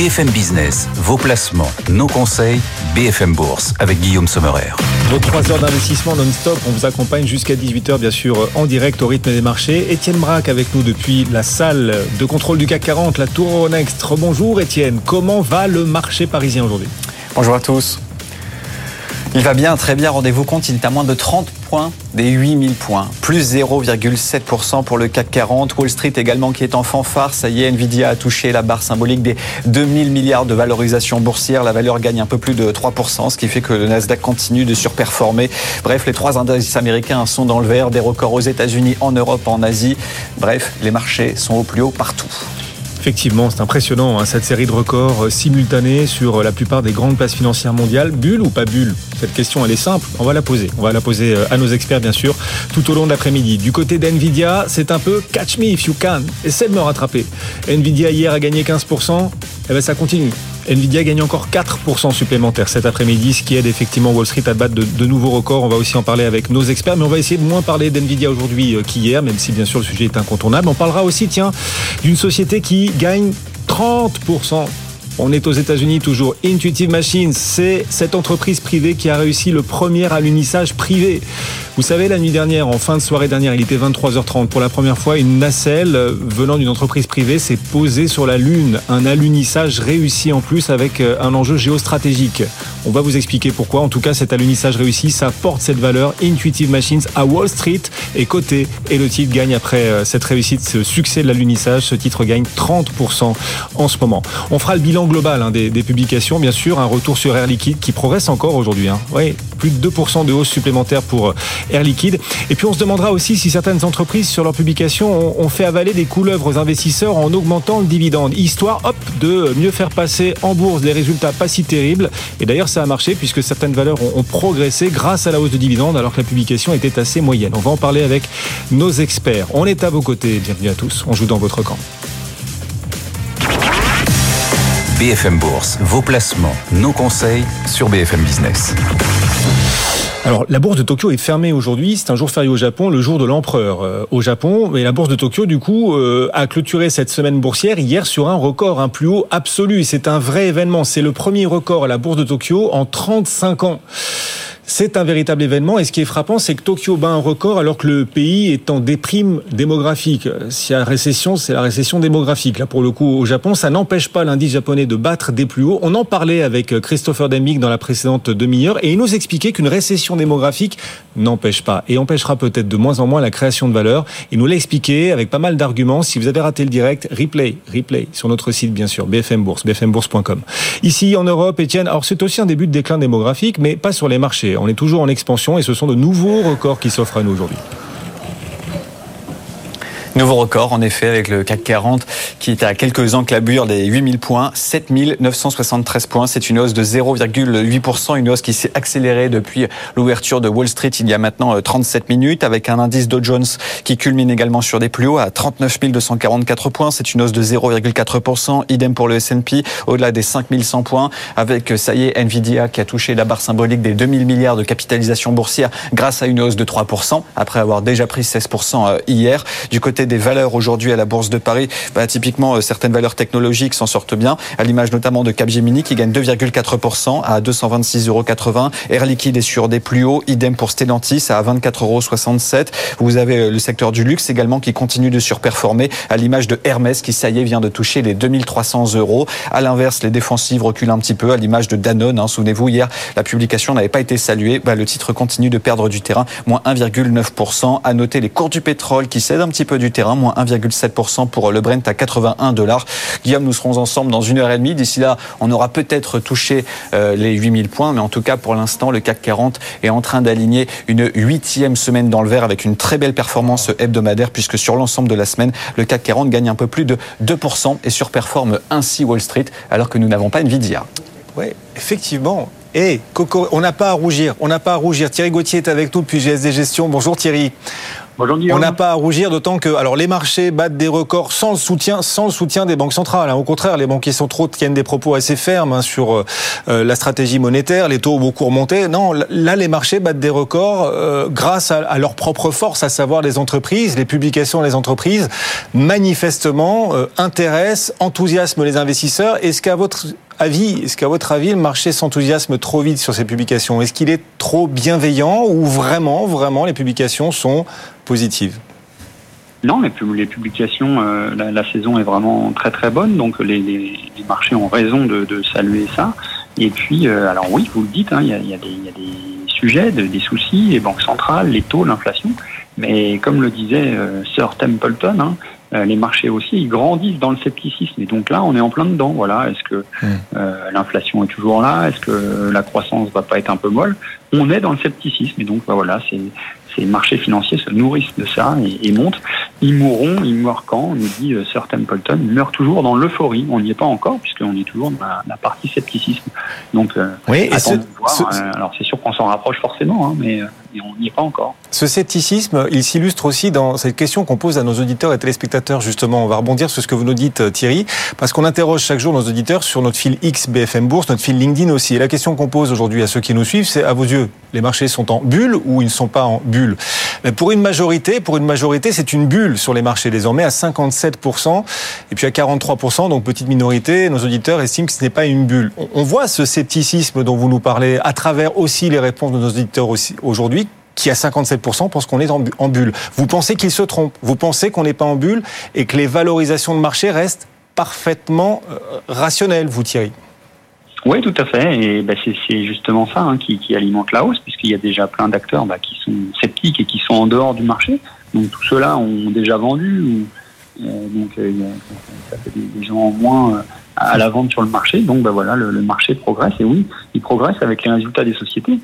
BFM Business, vos placements, nos conseils, BFM Bourse avec Guillaume Sommerer. Vos 3 heures d'investissement non-stop, on vous accompagne jusqu'à 18h bien sûr en direct au rythme des marchés. Étienne Braque avec nous depuis la salle de contrôle du CAC 40, la Tour Next. Bonjour Étienne, comment va le marché parisien aujourd'hui? Bonjour à tous. Il va bien, très bien. Rendez-vous compte, il est à moins de 30 points des 8000 points. Plus 0,7% pour le CAC 40. Wall Street également qui est en fanfare. Ça y est, Nvidia a touché la barre symbolique des 2000 milliards de valorisation boursière. La valeur gagne un peu plus de 3%, ce qui fait que le Nasdaq continue de surperformer. Bref, les trois indices américains sont dans le vert. Des records aux États-Unis, en Europe, en Asie. Bref, les marchés sont au plus haut partout. Effectivement, c'est impressionnant, hein, cette série de records euh, simultanés sur euh, la plupart des grandes places financières mondiales. Bulle ou pas bulle? Cette question, elle est simple. On va la poser. On va la poser euh, à nos experts, bien sûr, tout au long de l'après-midi. Du côté d'NVIDIA, c'est un peu catch me if you can. Essaie de me rattraper. NVIDIA hier a gagné 15%. Et eh ben, ça continue. Nvidia gagne encore 4% supplémentaires cet après-midi, ce qui aide effectivement Wall Street à battre de, nouveaux records. On va aussi en parler avec nos experts, mais on va essayer de moins parler d'Nvidia aujourd'hui euh, qu'hier, même si bien sûr le sujet est incontournable. On parlera aussi, tiens, d'une société qui gagne 30% on est aux États-Unis toujours. Intuitive Machines, c'est cette entreprise privée qui a réussi le premier alunissage privé. Vous savez, la nuit dernière, en fin de soirée dernière, il était 23h30. Pour la première fois, une nacelle euh, venant d'une entreprise privée s'est posée sur la Lune. Un alunissage réussi en plus avec euh, un enjeu géostratégique. On va vous expliquer pourquoi. En tout cas, cet alunissage réussi, ça porte cette valeur. Intuitive Machines à Wall Street est coté et le titre gagne après euh, cette réussite, ce succès de l'alunissage. Ce titre gagne 30% en ce moment. On fera le bilan global hein, des, publications, bien sûr. Un retour sur Air Liquide qui progresse encore aujourd'hui. Hein. Oui, plus de 2% de hausse supplémentaire pour euh, Air Liquide. Et puis on se demandera aussi si certaines entreprises sur leurs publications ont, fait avaler des couleuvres aux investisseurs en augmentant le dividende, histoire hop de mieux faire passer en bourse des résultats pas si terribles. Et d'ailleurs ça a marché puisque certaines valeurs ont, progressé grâce à la hausse de dividende alors que la publication était assez moyenne. On va en parler avec nos experts. On est à vos côtés. Bienvenue à tous. On joue dans votre camp. BFM Bourse, vos placements, nos conseils sur BFM Business. Alors, la bourse de Tokyo est fermée aujourd'hui. C'est un jour férié au Japon, le jour de l'empereur euh, au Japon. Et la bourse de Tokyo, du coup, euh, a clôturé cette semaine boursière hier sur un record, un plus haut absolu. C'est un vrai événement. C'est le premier record à la bourse de Tokyo en 35 ans. C'est un véritable événement et ce qui est frappant, c'est que Tokyo bat un record alors que le pays est en déprime démographique. S'il y a récession, c'est la récession démographique. Là, pour le coup, au Japon, ça n'empêche pas l'indice japonais de battre des plus hauts. On en parlait avec Christopher Demick dans la précédente demi-heure et il nous expliquait qu'une récession démographique n'empêche pas et empêchera peut-être de moins en moins la création de valeur. Il nous l'a expliqué avec pas mal d'arguments. Si vous avez raté le direct, replay, replay sur notre site, bien sûr, BFM Bourse, bfmbourse.com. Ici, en Europe, Étienne, alors c'est aussi un début de déclin démographique, mais pas sur les marchés. On est toujours en expansion et ce sont de nouveaux records qui s'offrent à nous aujourd'hui. Nouveau record, en effet, avec le CAC 40 qui est à quelques enclabures des 8000 points, 7973 points. C'est une hausse de 0,8%, une hausse qui s'est accélérée depuis l'ouverture de Wall Street il y a maintenant 37 euh, minutes, avec un indice Dow Jones qui culmine également sur des plus hauts à 39 244 points. C'est une hausse de 0,4%. Idem pour le S&P, au-delà des 5100 points, avec, euh, ça y est, Nvidia qui a touché la barre symbolique des 2000 milliards de capitalisation boursière grâce à une hausse de 3%, après avoir déjà pris 16% euh, hier. Du côté des valeurs aujourd'hui à la Bourse de Paris, bah, typiquement euh, certaines valeurs technologiques s'en sortent bien, à l'image notamment de Capgemini qui gagne 2,4% à 226,80 euros. Air Liquide est sur des plus hauts, idem pour Stellantis à 24,67 euros. Vous avez euh, le secteur du luxe également qui continue de surperformer, à l'image de Hermès qui, ça y est, vient de toucher les 2300 euros. À l'inverse, les défensives reculent un petit peu, à l'image de Danone. Hein. Souvenez-vous, hier, la publication n'avait pas été saluée. Bah, le titre continue de perdre du terrain, moins 1,9%. À noter les cours du pétrole qui cèdent un petit peu du terrain, moins 1,7% pour le Brent à 81 dollars. Guillaume, nous serons ensemble dans une heure et demie. D'ici là, on aura peut-être touché euh, les 8000 points, mais en tout cas, pour l'instant, le CAC 40 est en train d'aligner une huitième semaine dans le vert avec une très belle performance hebdomadaire, puisque sur l'ensemble de la semaine, le CAC 40 gagne un peu plus de 2% et surperforme ainsi Wall Street, alors que nous n'avons pas Nvidia. Oui, effectivement. Et Coco, on n'a pas à rougir, on n'a pas à rougir. Thierry Gauthier est avec nous depuis GSD Gestion. Bonjour Thierry. On n'a pas à rougir, d'autant que alors les marchés battent des records sans le soutien, sans le soutien des banques centrales. Hein. Au contraire, les banquiers centraux tiennent des propos assez fermes hein, sur euh, euh, la stratégie monétaire. Les taux ont beaucoup remonté. Non, là, les marchés battent des records euh, grâce à, leur propre force, à savoir les entreprises, les publications des entreprises, manifestement intéressent, enthousiasment les investisseurs. Est-ce qu'à votre avis, est-ce qu'à votre avis, le marché s'enthousiasme trop vite sur ces publications? Est-ce qu'il est trop bienveillant ou vraiment, vraiment, les publications sont positives non, les, publications, euh, la, saison est vraiment très très bonne, donc les, marchés ont raison de, saluer ça. Et puis, euh, alors oui, vous le dites, hein, il y, a, des sujets, des soucis, les banques centrales, les taux, l'inflation. Mais comme le disait euh, Sir Templeton, hein, les marchés aussi, ils grandissent dans le scepticisme. Et donc là, on est en plein dedans. Voilà, est-ce que hmm. euh, l'inflation est toujours là? Est-ce que la croissance va pas être un peu molle? On est dans le scepticisme. Et donc, bah, voilà, c'est ces marchés financiers se nourrissent de ça et, montent. Ils mourront, ils meurent quand nous dit euh, Sir Templeton, ils meurent toujours dans l'euphorie. On n'y est pas encore puisqu'on est toujours dans la, partie scepticisme. Donc, euh, oui, voir. Euh, alors c'est sûr qu'on s'en rapproche forcément, hein, mais, on n'y est pas encore. Ce scepticisme, il s'illustre aussi dans cette question qu'on pose à nos auditeurs et téléspectateurs. Justement, on va rebondir sur ce que vous nous dites, Thierry, parce qu'on interroge chaque jour nos auditeurs sur notre fil X BFM Bourse, notre fil LinkedIn aussi. Et la question qu'on pose aujourd'hui à ceux qui nous suivent, c'est à vos yeux, les marchés sont en bulle ou ils ne sont pas en bulle? Mais pour une majorité, pour une majorité, c'est une bulle sur les marchés désormais à 57%. Et puis à 43%, donc petite minorité, nos auditeurs estiment que ce n'est pas une bulle. On voit ce scepticisme dont vous nous parlez à travers aussi les réponses de nos auditeurs aujourd'hui qui à 57% pensent qu'on est en bulle. Vous pensez qu'ils se trompent Vous pensez qu'on n'est pas en bulle et que les valorisations de marché restent parfaitement euh, rationnelles, vous Thierry? Oui, tout à fait. Et ben, c'est justement ça hein, qui, alimente la hausse, puisqu'il y a déjà plein d'acteurs bah, qui sont sceptiques et qui sont en dehors du marché. Donc tout ceux-là ont déjà vendu. Ou, euh, donc euh, ça fait des, gens en moins euh, à la vente sur le marché. Donc ben, voilà, le, marché progresse. Et oui, il progresse avec les résultats des sociétés.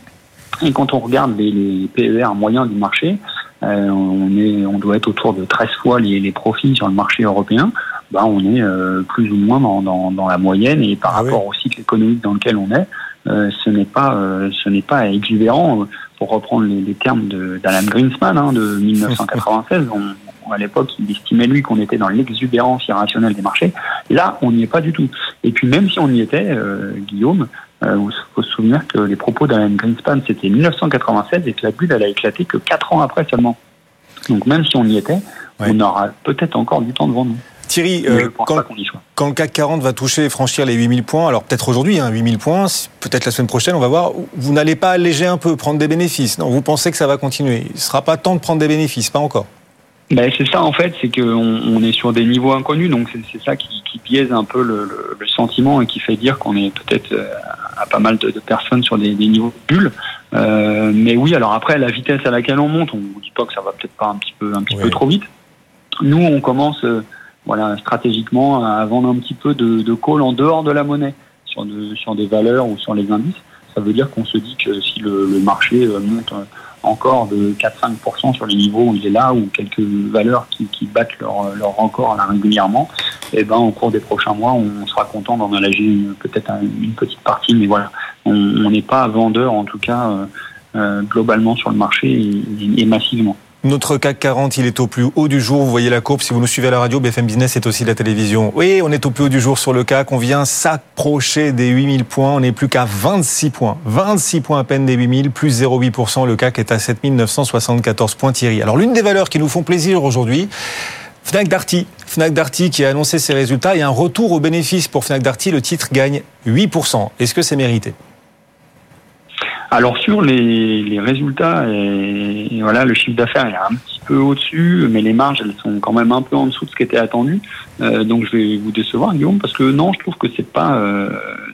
Et quand on regarde les, PER moyens du marché, on, est, on doit être autour de 13 fois les, les profits sur le marché européen. Bah, on est euh, plus ou moins dans, dans, la moyenne et par ah rapport au cycle économique dans lequel on est, euh, ce n'est pas euh, ce n'est pas exubérant. Pour reprendre les, termes d'Alan Greenspan hein, de 1996, on, à l'époque, il estimait lui qu'on était dans l'exubérance irrationnelle des marchés. Là, on n'y est pas du tout. Et puis même si on y était, Guillaume, il faut se souvenir que les propos d'Alan Greenspan, c'était 1996 et que la bulle, elle a éclaté que quatre ans après seulement. Donc même si on y était, on aura peut-être encore du temps devant nous. Thierry, euh, quand, le CAC 40 va toucher et franchir les 8000 points, alors peut-être aujourd'hui, hein, 8000 points, peut-être la semaine prochaine, on va voir, vous n'allez pas alléger un peu, prendre des bénéfices. Non, vous pensez que ça va continuer. Il ne sera pas temps de prendre des bénéfices, pas encore. Ben, c'est ça en fait, c'est qu'on on est sur des niveaux inconnus, donc c'est ça qui, qui, biaise un peu le, le, sentiment et qui fait dire qu'on est peut-être euh, à pas mal de, de personnes sur des, des niveaux de bulles. Euh, mais oui, alors après la vitesse à laquelle on monte, on ne dit pas que ça va peut-être pas un petit peu un petit peu trop vite. Nous, on commence voilà, stratégiquement à vendre un petit peu de, de call en dehors de la monnaie sur, de, sur des valeurs ou sur les indices. Ça veut dire qu'on se dit que si le, le marché euh, monte encore de 4-5% sur les niveaux où il est là, ou quelques valeurs qui, qui battent leur, leur record là régulièrement, eh ben au cours des prochains mois, on sera content d'en alléger peut-être une petite partie, mais voilà, on n'est pas vendeur en tout cas euh, euh, globalement sur le marché et, et massivement. Notre CAC 40, il est au plus haut du jour. Vous voyez la courbe. Si vous nous suivez à la radio, BFM Business est aussi la télévision. Oui, on est au plus haut du jour sur le CAC. On vient s'approcher des 8000 points. On n'est plus qu'à 26 points. 26 points à peine des 8000, plus 0,8%. Le CAC est à 7974 points, Thierry. Alors, l'une des valeurs qui nous font plaisir aujourd'hui, Fnac Darty. Fnac Darty qui a annoncé ses résultats et un retour au bénéfice pour Fnac Darty. Le titre gagne 8%. Est-ce que c'est mérité? Alors sur les, résultats, et, voilà, le chiffre d'affaires est un petit peu au-dessus, mais les marges elles sont quand même un peu en dessous de ce qui était attendu. Euh, donc je vais vous décevoir, Guillaume, parce que non, je trouve que c'est pas euh,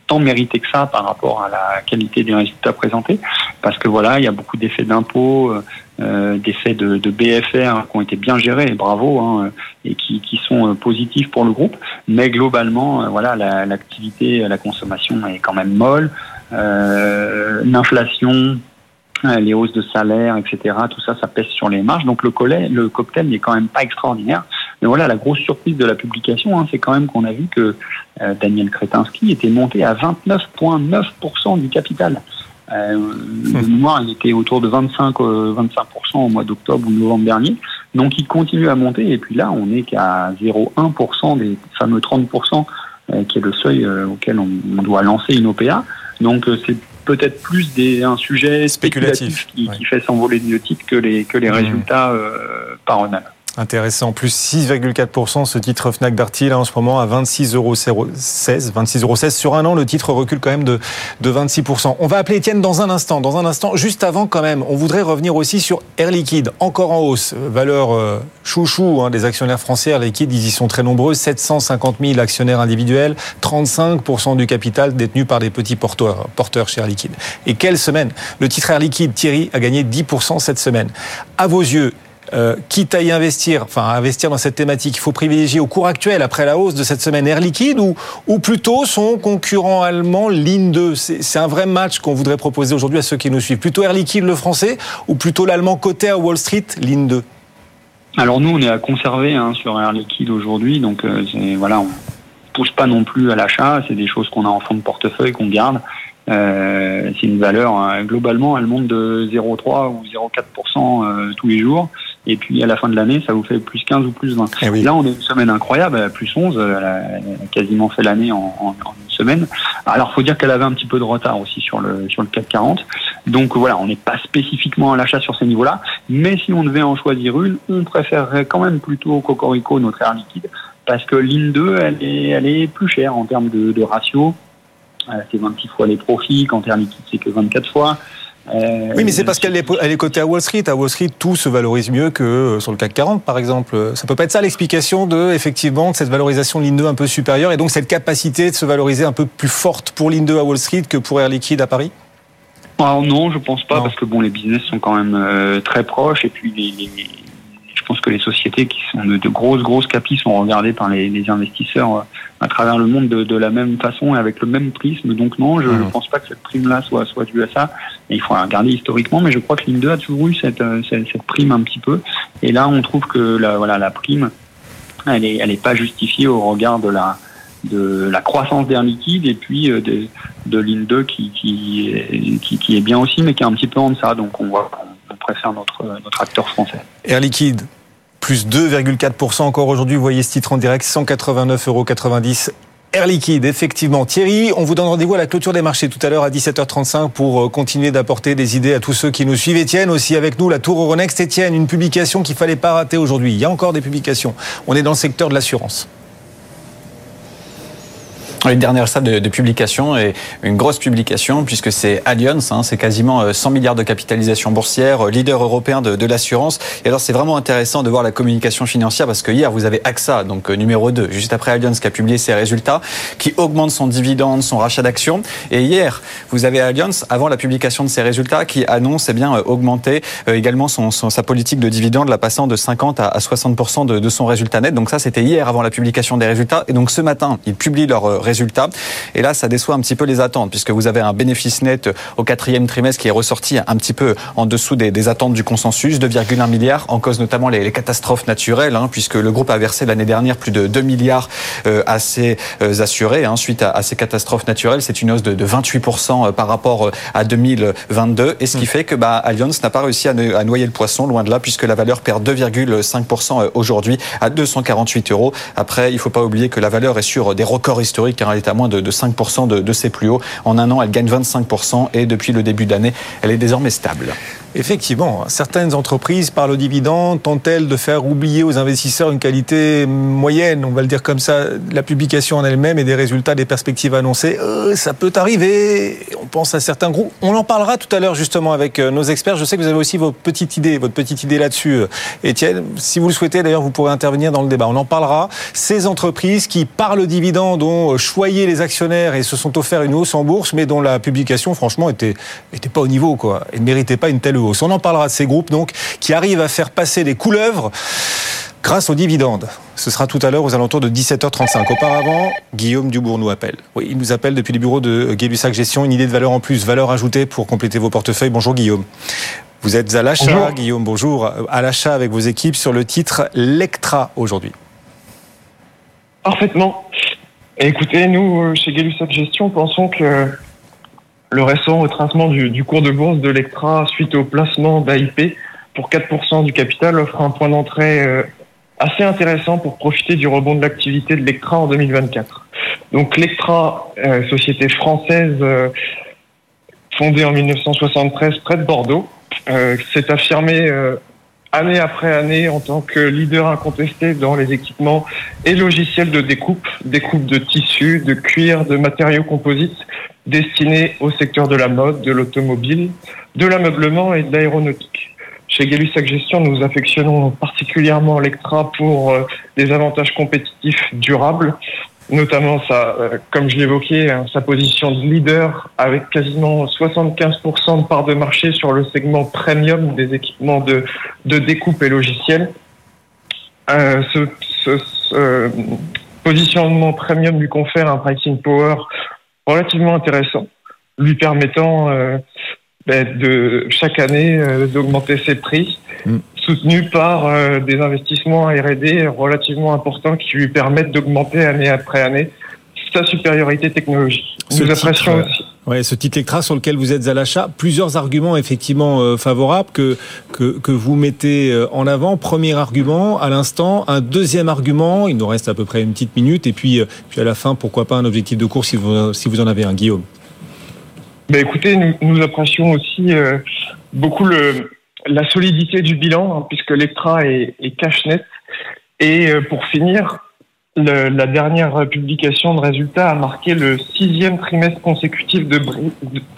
tant mérité que ça par rapport à la qualité des résultats présentés, parce que voilà, il y a beaucoup d'effets d'impôts, euh, d'effets de, BFR qui ont été bien gérés, bravo, hein, et qui, qui, sont positifs pour le groupe. Mais globalement, voilà, l'activité, la consommation est quand même molle euh, l'inflation, euh, les hausses de salaire, etc. Tout ça, ça pèse sur les marges. Donc le, collet, le cocktail n'est quand même pas extraordinaire. Mais voilà, la grosse surprise de la publication, hein, c'est quand même qu'on a vu que euh, Daniel Kretinsky était monté à 29,9% du capital. Euh, de mémoire, il était autour de 25, 25% au mois d'octobre ou novembre dernier. Donc il continue à monter et puis là, on n'est qu'à 0,1% des fameux 30% qui est le seuil auquel on, doit lancer une OPA. Donc c'est peut-être plus des, un sujet spéculatif, qui, fait s'envoler le titre que les, que les mmh. résultats par eux-mêmes. Intéressant, plus 6,4% ce titre Fnac Darty là en ce moment à 26,16 euros 26,16 sur un an le titre recule quand même de, de 26%. On va appeler Étienne dans un instant, dans un instant. Juste avant quand même, on voudrait revenir aussi sur Air Liquide, encore en hausse, valeur euh, chouchou hein, des actionnaires français. Air Liquide, ils y sont très nombreux, 750 000 actionnaires individuels, 35% du capital détenu par des petits porteurs, porteurs chez Air Liquide. Et quelle semaine Le titre Air Liquide, Thierry, a gagné 10% cette semaine. À vos yeux, euh, quitte à y investir, enfin investir dans cette thématique, il faut privilégier au cours actuel, après la hausse de cette semaine, Air Liquide ou, ou plutôt son concurrent allemand, Ligne 2 C'est un vrai match qu'on voudrait proposer aujourd'hui à ceux qui nous suivent. Plutôt Air Liquide, le français, ou plutôt l'allemand côté à Wall Street, Ligne 2 Alors nous, on est à conserver hein, sur Air Liquide aujourd'hui, donc euh, voilà, on pousse pas non plus à l'achat, c'est des choses qu'on a en fond de portefeuille, qu'on garde. Euh, c'est une valeur, hein, globalement, elle monte de 0,3 ou 0,4% tous les jours. Et puis à la fin de l'année, ça vous fait plus 15 ou plus 20. Eh Là, on est une semaine incroyable, plus 11, elle a, quasiment fait l'année en, en, une semaine. Alors, faut dire qu'elle avait un petit peu de retard aussi sur le sur le 440. Donc voilà, on n'est pas spécifiquement à l'achat sur ces niveaux-là, mais si on devait en choisir une, on préférerait quand même plutôt Cocorico, notre air liquide, parce que l'IN 2, elle est, elle est plus chère en termes de, de ratio. Euh, c'est 26 fois les profits, quand air liquide, c'est que 24 fois. Euh, oui, mais c'est parce qu'elle est, elle est cotée à Wall Street. À Wall Street, tout se valorise mieux que euh, sur le CAC 40, par exemple. Ça peut pas être ça l'explication de, effectivement, de cette valorisation de l'INE un peu supérieure et donc cette capacité de se valoriser un peu plus forte pour l'INE à Wall Street que pour Air Liquide à Paris? Alors non, je pense pas, parce que bon, les business sont quand même euh, très proches et puis les, pense que les sociétés qui sont de, grosses, grosses capis sont regardées par les, les investisseurs à travers le monde de, de, la même façon et avec le même prisme. Donc non, je ne pense pas que cette prime-là soit, soit due à ça. Et il faut regarder historiquement, mais je crois que Linde a toujours eu cette, euh, cette, cette, prime un petit peu. Et là, on trouve que la, voilà, la prime, elle n'est elle est pas justifiée au regard de la, de la croissance d'Air Liquide et puis euh, de, de Linde qui, qui, qui, qui, est bien aussi, mais qui est un petit peu en deçà. Donc on voit on préfère notre, notre acteur français. Air Liquide, plus 2,4% encore aujourd'hui. Vous voyez ce titre en direct, 189,90 euros. Air Liquide, effectivement. Thierry, on vous donne rendez-vous à la clôture des marchés tout à l'heure à 17h35 pour euh, continuer d'apporter des idées à tous ceux qui nous suivent. Etienne aussi avec nous, la Tour Euronext. Etienne, une publication qu'il fallait pas rater aujourd'hui. Il y a encore des publications. On est dans le secteur de l'assurance. Une dernière salle de, de, publication et une grosse publication puisque c'est Allianz, hein, c'est quasiment 100 euh, milliards de capitalisation boursière, euh, leader européen de, de l'assurance. Et alors c'est vraiment intéressant de voir la communication financière parce que hier vous avez AXA, donc euh, numéro 2, juste après Allianz qui a publié ses résultats, qui augmente son dividende, son rachat d'actions. Et hier vous avez Allianz avant la publication de ses résultats qui annonce eh bien augmenter également son, son, sa politique de dividende, la passant de 50 à 60 de, de son résultat net. Donc ça c'était hier avant la publication des résultats. Et donc ce matin ils publient leurs résultats Et là, ça déçoit un petit peu les attentes, puisque vous avez un bénéfice net au quatrième trimestre qui est ressorti un petit peu en dessous des, attentes du consensus, 2,1 milliards, en cause notamment les, catastrophes naturelles, hein, puisque le groupe a versé l'année dernière plus de 2 milliards euh, à ses euh, assurés hein, suite à, ces catastrophes naturelles. C'est une hausse de, de 28% euh, par rapport à 2022, et ce qui fait que bah, Allianz n'a pas réussi à noyer le poisson, loin de là, puisque la valeur perd 2,5% aujourd'hui à 248 euros. Après, il ne faut pas oublier que la valeur est sur des records historiques elle est à moins de, 5% de, de ses plus hauts. En un an, elle gagne 25% et depuis le début d'année, elle est désormais stable. Effectivement, certaines entreprises, par le dividende, tentent-elles de faire oublier aux investisseurs une qualité moyenne, on va le dire comme ça, la publication en elle-même et des résultats, des perspectives annoncées. Euh, ça peut arriver. On pense à certains groupes. On en parlera tout à l'heure justement avec euh, nos experts. Je sais que vous avez aussi votre petite idée, votre petite idée là-dessus, euh, Étienne. Si vous le souhaitez, d'ailleurs, vous pourrez intervenir dans le débat. On en parlera. Ces entreprises qui, par le dividende, ont choyé les actionnaires et se sont offert une hausse en bourse, mais dont la publication, franchement, était, était pas au niveau, quoi, et ne méritait pas une telle on en parlera de ces groupes donc qui arrivent à faire passer des couleuvres grâce aux dividendes. Ce sera tout à l'heure aux alentours de 17h35. Auparavant, Guillaume Dubourg nous appelle. Oui, il nous appelle depuis les bureaux de Gay-Lussac Gestion, une idée de valeur en plus, valeur ajoutée pour compléter vos portefeuilles. Bonjour Guillaume. Vous êtes à l'achat, Guillaume, bonjour, à l'achat avec vos équipes sur le titre Lectra aujourd'hui. Parfaitement. Écoutez, nous, euh, chez Gay-Lussac Gestion, pensons que le récent retracement du, cours de bourse de l'Ectra suite au placement d'AIP pour 4% du capital offre un point d'entrée euh, assez intéressant pour profiter du rebond de l'activité de l'Ectra en 2024. Donc l'Ectra, euh, société française euh, fondée en 1973 près de Bordeaux, s'est affirmée année après année en tant que leader incontesté dans les équipements et logiciels de découpe, découpe de tissus, de cuir, de matériaux composites destinés au secteur de la mode, de l'automobile, de l'ameublement et de l'aéronautique. Chez gay Gestion, nous affectionnons particulièrement Lectra pour euh, des avantages compétitifs durables, notamment sa, euh, comme je l'évoquais, hein, sa position de leader avec quasiment 75% de part de marché sur le segment premium des équipements de, de découpe et logiciels. Euh, ce, ce, positionnement premium lui confère un pricing power relativement intéressant, lui permettant euh, ben, de chaque année euh, d'augmenter ses prix, mm. Soutenu par euh, des investissements R&D relativement importants qui lui permettent d'augmenter année après année sa supériorité technologique. Nous apprécions aussi. Ouais, ce titre Lectra sur lequel vous êtes à l'achat, plusieurs arguments effectivement euh, favorables que, que, que vous mettez en avant. Premier argument à l'instant, un deuxième argument, il nous reste à peu près une petite minute, et puis, puis à la fin, pourquoi pas un objectif de course si vous, si vous en avez un, Guillaume. Ben écoutez, nous, nous apprécions aussi euh, beaucoup le, la solidité du bilan, hein, puisque l'Ectra est, est cash net. Et euh, pour finir, le, la dernière publication de résultats a marqué le sixième trimestre consécutif de,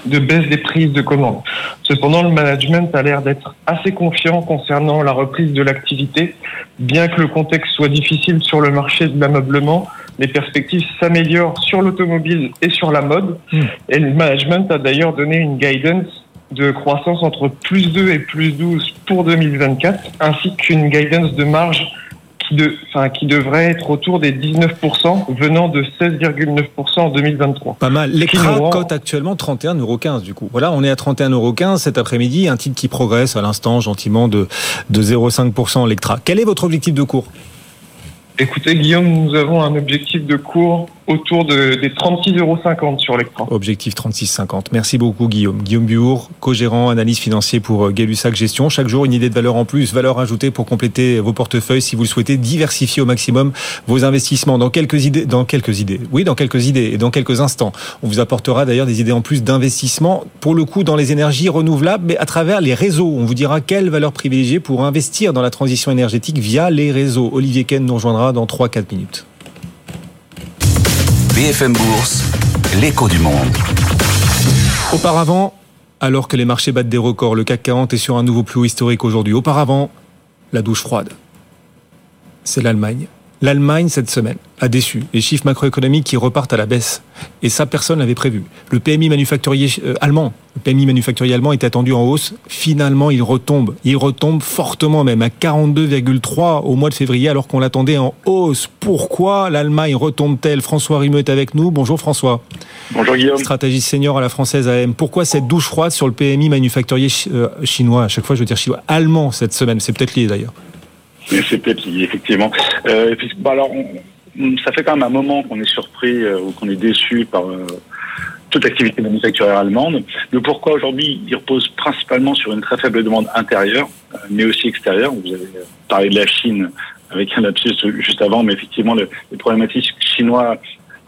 de baisse des prises de commandes. Cependant, le management a l'air d'être assez confiant concernant la reprise de l'activité, bien que le contexte soit difficile sur le marché de l'ameublement les perspectives s'améliorent sur l'automobile et sur la mode. Hmm. Et le management a d'ailleurs donné une guidance de croissance entre plus 2 et plus 12 pour 2024, ainsi qu'une guidance de marge qui, de, enfin, qui devrait être autour des 19%, venant de 16,9% en 2023. Pas mal. L'écran cote actuellement 31,15€ du coup. Voilà, on est à 31,15€ cet après-midi, un titre qui progresse à l'instant gentiment de, de 0,5% l'Ectra. Quel est votre objectif de cours? Écoutez, Guillaume, nous avons un objectif de cours autour de, des 36,50 euros sur l'écran. Objectif 36,50. Merci beaucoup, Guillaume. Guillaume Buour, co-gérant analyse financier pour euh, Gay-Lussac Gestion. Chaque jour, une idée de valeur en plus, valeur ajoutée pour compléter vos portefeuilles si vous le souhaitez, diversifier au maximum vos investissements. Dans quelques idées, dans quelques idées, oui, dans quelques idées et dans quelques instants, on vous apportera d'ailleurs des idées en plus d'investissement, pour le coup, dans les énergies renouvelables, mais à travers les réseaux. On vous dira quelle valeur privilégier pour investir dans la transition énergétique via les réseaux. Olivier Ken nous rejoindra dans 3-4 minutes. BFM Bourse, l'écho du monde. Auparavant, alors que les marchés battent des records, le CAC 40 est sur un nouveau plus historique aujourd'hui. Auparavant, la douche froide. C'est l'Allemagne. L'Allemagne, cette semaine, a déçu. Les chiffres macroéconomiques qui repartent à la baisse. Et ça, personne n'avait prévu. Le PMI manufacturier euh, allemand, le PMI manufacturier allemand était attendu en hausse. Finalement, il retombe. Il retombe fortement même à 42,3 au mois de février alors qu'on l'attendait en hausse. Pourquoi l'Allemagne retombe-t-elle? François Rimeux est avec nous. Bonjour François. Bonjour Guillaume. Stratégiste senior à la française AM. Pourquoi cette douche froide sur le PMI manufacturier euh, chinois? À chaque fois, je veux dire chinois. Allemand cette semaine. C'est peut-être lié d'ailleurs. Lié, effectivement. Euh, puis, bon, alors, ça fait quand même un moment qu'on est surpris euh, ou qu'on est déçu par euh, toute activité manufacturière allemande. Le pourquoi aujourd'hui, il repose principalement sur une très faible demande intérieure, euh, mais aussi extérieure. Vous avez parlé de la Chine avec un lapsus juste avant, mais effectivement, le, les problématiques chinois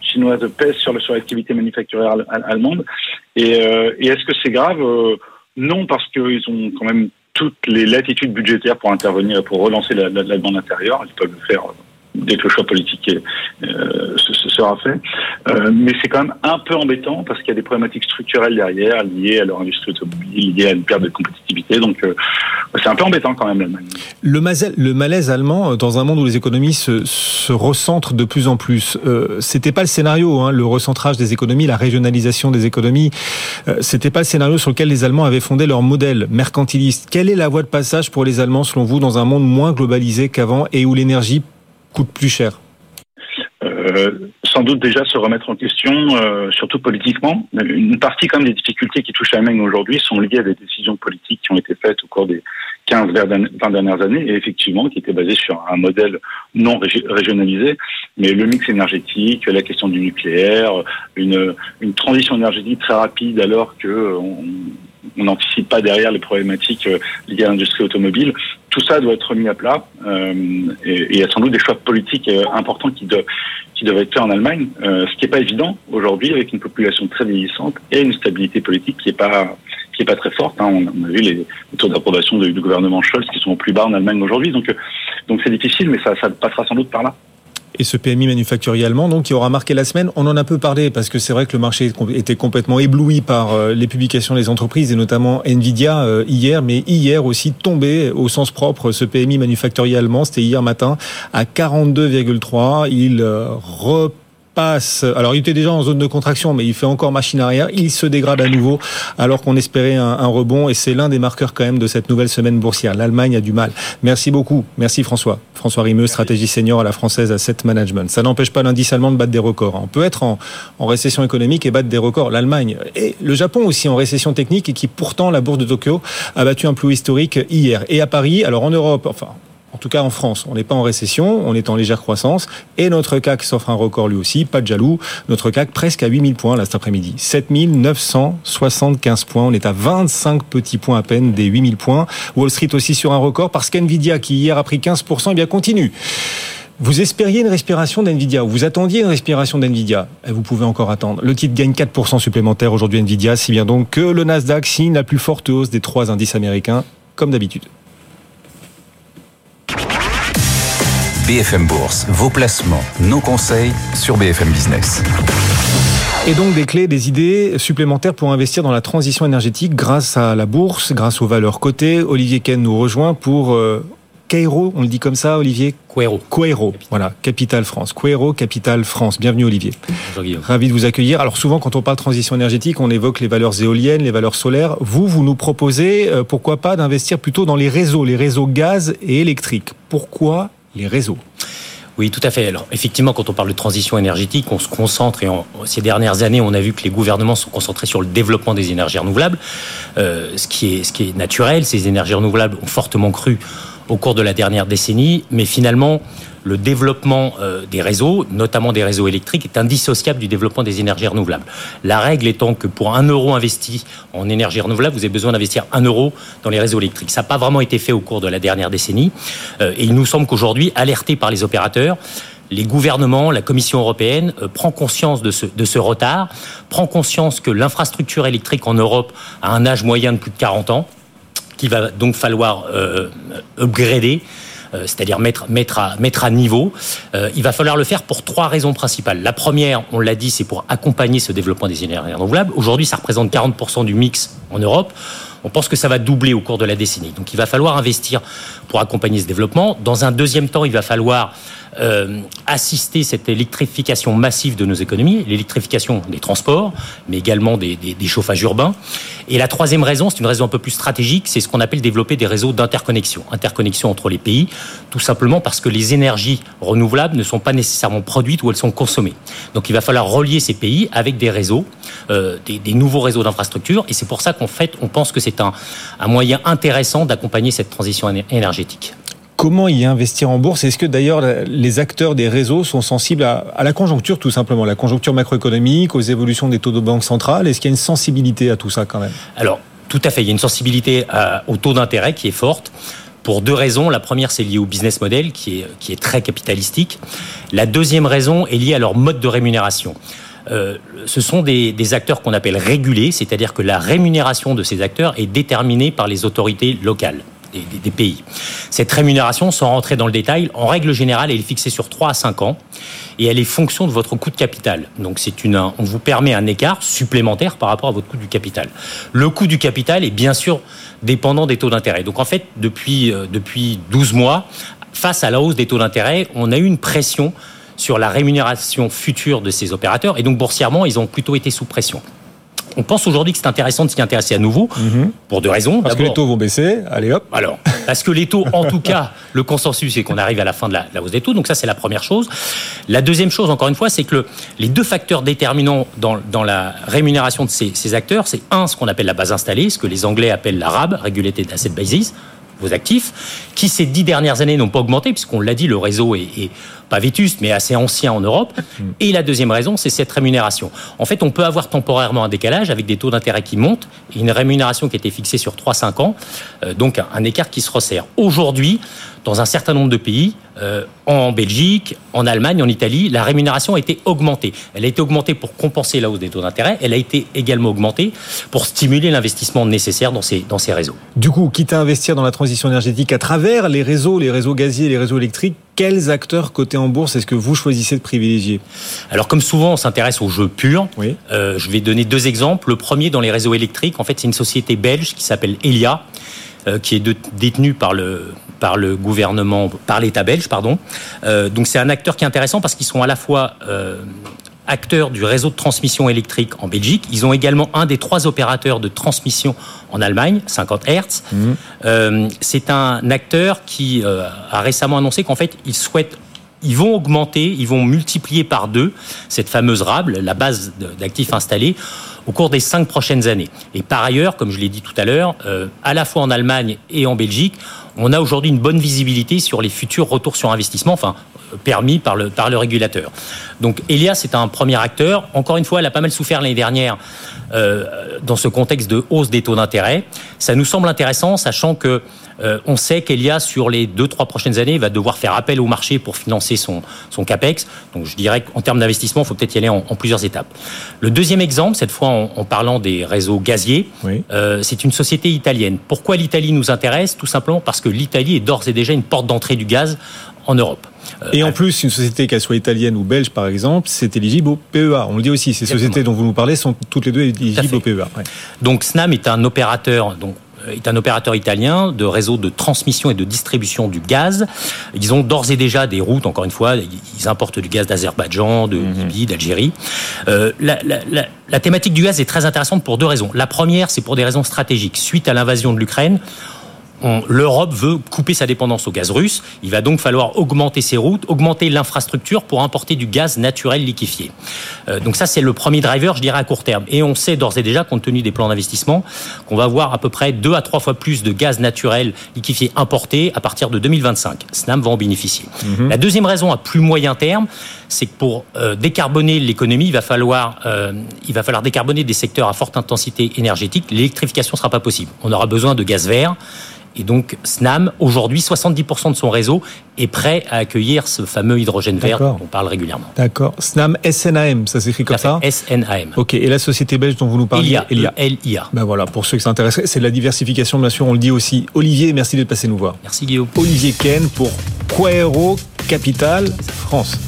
chinoises pèsent sur, sur l'activité manufacturière allemande. Et, et est-ce que c'est grave? Non, parce qu'ils ont quand même toutes les latitudes budgétaires pour intervenir et pour relancer la, la, la demande intérieure. Ils peuvent le faire dès que le choix politique euh, se, sera fait. Euh, mais c'est quand même un peu embêtant parce qu'il y a des problématiques structurelles derrière liées à leur industrie automobile, liées à une perte de compétitivité. Donc euh, c'est un peu embêtant quand même l'Allemagne. Le, malaise allemand, dans un monde où les économies se, se recentrent de plus en plus, euh, c'était pas le scénario, hein, le recentrage des économies, la régionalisation des économies, euh, c'était pas le scénario sur lequel les Allemands avaient fondé leur modèle mercantiliste. Quelle est la voie de passage pour les Allemands selon vous dans un monde moins globalisé qu'avant et où l'énergie coûte plus cher euh, sans doute déjà se remettre en question, euh, surtout politiquement. Une partie quand même des difficultés qui touchent l'Allemagne aujourd'hui sont liées à des décisions politiques qui ont été faites au cours des 15, 20 dernières années, et effectivement, qui était basé sur un modèle non régionalisé, mais le mix énergétique, la question du nucléaire, une, une transition énergétique très rapide alors que on, on n'anticipe pas derrière les problématiques euh, liées à l'industrie automobile. Tout ça doit être mis à plat euh, et il y a sans doute des choix politiques euh, importants qui, doivent, être faits en Allemagne, ce qui n'est pas évident aujourd'hui avec une population très vieillissante et une stabilité politique qui n'est pas très forte. Hein. On, a vu les, taux d'approbation du, gouvernement Scholz qui sont au plus bas en Allemagne aujourd'hui. Donc c'est difficile, mais ça passera sans doute par là et ce PMI manufacturier allemand, donc, qui aura marqué la semaine. On en a peu parlé parce que c'est vrai que le marché était complètement ébloui par euh, les publications des entreprises et notamment Nvidia euh, hier, mais hier aussi tombé au sens propre ce PMI manufacturier allemand. C'était hier matin à 42,3. Il euh, repart passe. Alors, il était déjà en zone de contraction, mais il fait encore machine arrière. Il se dégrade à nouveau, alors qu'on espérait un, rebond. Et c'est l'un des marqueurs quand même de cette nouvelle semaine boursière. L'Allemagne a du mal. Merci beaucoup. Merci François. François Rimeux, stratégie senior à la française Asset Management. Ça n'empêche pas l'indice allemand de battre des records. On peut être en, en récession économique et battre des records. L'Allemagne et le Japon aussi en récession technique et qui pourtant la bourse de Tokyo a battu un plus historique hier. Et à Paris, alors en Europe, enfin en tout cas en France, on n'est pas en récession, on est en légère croissance, et notre CAC s'offre un record lui aussi, pas de jaloux, notre CAC presque à 8000 points là cet après-midi, 7975 points, on est à 25 petits points à peine des 8000 points, Wall Street aussi sur un record, parce qu'NVIDIA qui hier a pris 15%, eh bien continue. Vous espériez une respiration d'NVIDIA, vous attendiez une respiration d'NVIDIA, et vous pouvez encore attendre. Le titre gagne 4% supplémentaire aujourd'hui NVIDIA, si bien donc que le Nasdaq signe la plus forte hausse des trois indices américains, comme d'habitude. BFM Bourse, vos placements, nos conseils sur BFM Business. Et donc des clés, des idées supplémentaires pour investir dans la transition énergétique grâce à la bourse, grâce aux valeurs cotées. Olivier Ken nous rejoint pour euh, on le dit comme ça, Olivier? Quero. Quero, voilà, Capital France. Quero, Capital France. Bienvenue, Olivier. Bonjour, Guillaume. Ravi de vous accueillir. Alors, souvent, quand on parle transition énergétique, on évoque les valeurs éoliennes, les valeurs solaires. Vous, vous nous proposez, euh, pourquoi pas, d'investir plutôt dans les réseaux, les réseaux gaz et électriques. Pourquoi les réseaux. Oui, tout à fait. Alors, effectivement, quand on parle de transition énergétique, on se concentre, et ces dernières années, on a vu que les gouvernements sont concentrés sur le développement des énergies renouvelables, euh, ce, qui est, ce qui est naturel. Ces énergies renouvelables ont fortement cru au cours de la dernière décennie, mais finalement, le développement euh, des réseaux, notamment des réseaux électriques, est indissociable du développement des énergies renouvelables. La règle étant que pour un euro investi en énergie renouvelable, vous avez besoin d'investir un euro dans les réseaux électriques. Ça n'a pas vraiment été fait au cours de la dernière décennie. Euh, et il nous semble qu'aujourd'hui, alertés par les opérateurs, les gouvernements, la Commission européenne euh, prend conscience de ce, de ce retard, prend conscience que l'infrastructure électrique en Europe a un âge moyen de plus de 40 ans, qu'il va donc falloir upgrader euh, c'est-à-dire mettre, mettre, à, mettre à niveau. Euh, il va falloir le faire pour trois raisons principales. La première, on l'a dit, c'est pour accompagner ce développement des énergies renouvelables. Aujourd'hui, ça représente 40% du mix en Europe. On pense que ça va doubler au cours de la décennie. Donc il va falloir investir pour accompagner ce développement. Dans un deuxième temps, il va falloir euh, assister cette électrification massive de nos économies, l'électrification des transports, mais également des, chauffages urbains. Et la troisième raison, c'est une raison un peu plus stratégique, c'est ce qu'on appelle développer des réseaux d'interconnexion, interconnexion entre les pays, tout simplement parce que les énergies renouvelables ne sont pas nécessairement produites ou elles sont consommées. Donc il va falloir relier ces pays avec des réseaux, euh, des, nouveaux réseaux d'infrastructures, et c'est pour ça qu'en fait, on pense que c'est un moyen intéressant d'accompagner cette transition énergétique. Comment y investir en bourse? Est-ce que d'ailleurs les acteurs des réseaux sont sensibles à, la conjoncture tout simplement, la conjoncture macroéconomique, aux évolutions des taux de banque centrale Est-ce qu'il y a une sensibilité à tout ça quand même? Alors, tout à fait. Il y a une sensibilité au taux d'intérêt qui est forte pour deux raisons. La première, c'est lié au business model qui est, qui est très capitalistique. La deuxième raison est liée à leur mode de rémunération. Euh, ce sont des acteurs qu'on appelle régulés, c'est-à-dire que la rémunération de ces acteurs est déterminée par les autorités locales des, pays. Cette rémunération, sans rentrer dans le détail, en règle générale, elle est fixée sur 3 à 5 ans et elle est fonction de votre coût de capital. Donc c'est une, on vous permet un écart supplémentaire par rapport à votre coût du capital. Le coût du capital est bien sûr dépendant des taux d'intérêt. Donc en fait, depuis, euh, depuis 12 mois, face à la hausse des taux d'intérêt, on a eu une pression sur la rémunération future de ces opérateurs et donc boursièrement, ils ont plutôt été sous pression on pense aujourd'hui que c'est intéressant de s'y intéresser à nouveau, mhm. pour deux raisons. Parce que les taux vont baisser, allez hop. Alors, parce que les taux, en tout cas, le consensus, c'est qu'on arrive à la fin de la, hausse des taux, donc ça c'est la première chose. La deuxième chose, encore une fois, c'est que les deux facteurs déterminants dans, la rémunération de ces, acteurs, c'est un, ce qu'on appelle la base installée, ce que les Anglais appellent la RAB, Regulated Asset Basis, vos actifs, qui ces dix dernières années n'ont pas augmenté, puisqu'on l'a dit, le réseau est, est, pas vétuste, mais assez ancien en Europe. Mm. Et la deuxième raison, c'est cette rémunération. En fait, on peut avoir temporairement un décalage avec des taux d'intérêt qui montent et une rémunération qui a été fixée sur 3-5 ans, euh, donc un écart qui se resserre. Aujourd'hui, dans un certain nombre de pays, euh, en Belgique, en Allemagne, en Italie, la rémunération a été augmentée. Elle a été augmentée pour compenser la hausse des taux d'intérêt. Elle a été également augmentée pour stimuler l'investissement nécessaire dans ces, dans ces réseaux. Du coup, quitte à investir dans la transition énergétique à travers les réseaux, les réseaux gaziers, les réseaux électriques, quels acteurs cotés en bourse est-ce que vous choisissez de privilégier? Alors, comme souvent, on s'intéresse aux jeux purs. Oui. Euh, je vais donner deux exemples. Le premier, dans les réseaux électriques, en fait, c'est une société belge qui s'appelle Elia, euh, qui est de, détenue par le par le gouvernement, par l'État belge, pardon. Euh, donc c'est un acteur qui est intéressant parce qu'ils sont à la fois euh, acteurs du réseau de transmission électrique en Belgique. Ils ont également un des trois opérateurs de transmission en Allemagne, 50 Hertz. Mmh. Euh, c'est un acteur qui a récemment annoncé qu'en fait, il souhaite ils vont augmenter, ils vont multiplier par deux cette fameuse RABLE, la base d'actifs installés, au cours des cinq prochaines années. Et par ailleurs, comme je l'ai dit tout à l'heure, euh, à la fois en Allemagne et en Belgique, on a aujourd'hui une bonne visibilité sur les futurs retours sur investissement, enfin permis par le, par le régulateur. Donc Elia, c'est un premier acteur. Encore une fois, elle a pas mal souffert l'année dernière euh, dans ce contexte de hausse des taux d'intérêt. Ça nous semble intéressant, sachant que euh, on sait qu'Elia, sur les deux, trois prochaines années, va devoir faire appel au marché pour financer son, son CAPEX. Donc je dirais qu'en termes d'investissement, il faut peut-être y aller en, en, plusieurs étapes. Le deuxième exemple, cette fois en, en parlant des réseaux gaziers, oui. euh, c'est une société italienne. Pourquoi l'Italie nous intéresse? Tout simplement parce que l'Italie est d'ores et déjà une porte d'entrée du gaz en Europe. Et en plus, une société, qu'elle soit italienne ou belge, par exemple, c'est éligible au PEA. On le dit aussi, ces Exactement. sociétés dont vous nous parlez sont toutes les deux éligibles au PEA. Ouais. Donc Snam est un opérateur, donc est un opérateur italien de réseau de transmission et de distribution du gaz. Ils ont d'ores et déjà des routes, encore une fois, ils importent du gaz d'Azerbaïdjan, de Libye, mmh. d'Algérie. Euh, la, la, la, la thématique du gaz est très intéressante pour deux raisons. La première, c'est pour des raisons stratégiques. Suite à l'invasion de l'Ukraine, l'Europe veut couper sa dépendance au gaz russe. Il va donc falloir augmenter ses routes, augmenter l'infrastructure pour importer du gaz naturel liquéfié. Euh, donc ça, c'est le premier driver, je dirais, à court terme. Et on sait d'ores et déjà, compte tenu des plans d'investissement, qu'on va avoir à peu près deux à trois fois plus de gaz naturel liquéfié importé à partir de 2025. Snam va en bénéficier. Mm -hmm. La deuxième raison à plus moyen terme, c'est que pour euh, décarboner l'économie, il va falloir euh, il va falloir décarboner des secteurs à forte intensité énergétique. L'électrification sera pas possible. On aura besoin de gaz vert. Et donc, SNAM, aujourd'hui, 70% de son réseau est prêt à accueillir ce fameux hydrogène vert dont on parle régulièrement. D'accord. SNAM, SNAM, ça s'écrit comme ça SNAM. Ok. Et la société belge dont vous nous parlez Elia. LIA. Ben voilà, pour ceux qui s'intéressent, c'est de la diversification, bien sûr, on le dit aussi. Olivier, merci d'être passé nous voir. Merci Guillaume. Olivier Ken pour Quaero Capital France.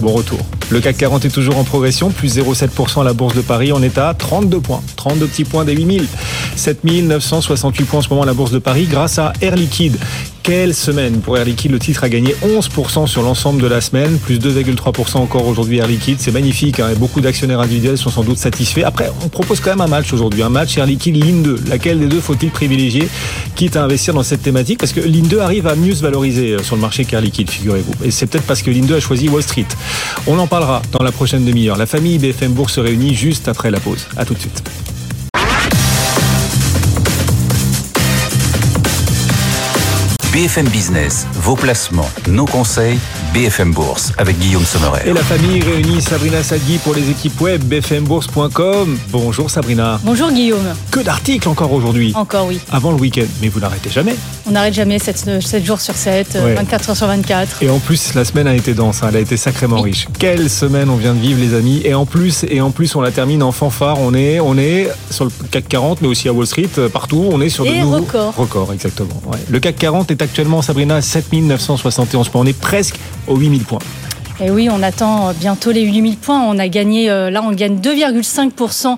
Bon retour. Le CAC 40 est toujours en progression, plus 0,7% à la Bourse de Paris. On est à 32 points, 32 petits points des 8000. 7968 points en ce moment à la Bourse de Paris grâce à Air Liquide. Quelle semaine pour Air Liquide Le titre a gagné 11% sur l'ensemble de la semaine, plus 2,3% encore aujourd'hui Air Liquide. C'est magnifique. Hein, beaucoup d'actionnaires individuels sont sans doute satisfaits. Après, on propose quand même un match aujourd'hui, un match Air Liquide Ligne 2. Laquelle des deux faut-il privilégier, quitte à investir dans cette thématique? Parce que Ligne 2 arrive à mieux se valoriser sur le marché qu'Air Liquide, figurez-vous. Et c'est peut-être parce que Ligne 2 a choisi Wall Street. On en parlera dans la prochaine demi-heure. La famille BFM Bourse se réunit juste après la pause. À tout de suite. BFM Business, vos placements, nos conseils, BFM Bourse avec Guillaume Sommerer. Et la famille réunit Sabrina Sadgui pour les équipes web bfmbourse.com. Bonjour Sabrina. Bonjour Guillaume. Que d'articles encore aujourd'hui. Encore oui. Avant le week-end, mais vous n'arrêtez jamais. On n'arrête jamais 7, 7, jours sur 7, ouais. 24 heures sur 24. Et en plus, la semaine a été dense, hein. elle a été sacrément riche. Quelle semaine on vient de vivre les amis. Et en plus, et en plus on la termine en fanfare. On est, on est sur le CAC 40, mais aussi à Wall Street, partout. On est sur et de nouveaux records. exactement. Ouais. Le CAC 40 est actuellement, Sabrina, 7971 points. On est presque aux 8000 points. Et oui, on attend bientôt les 8000 points. On a gagné, là, on gagne 2,5%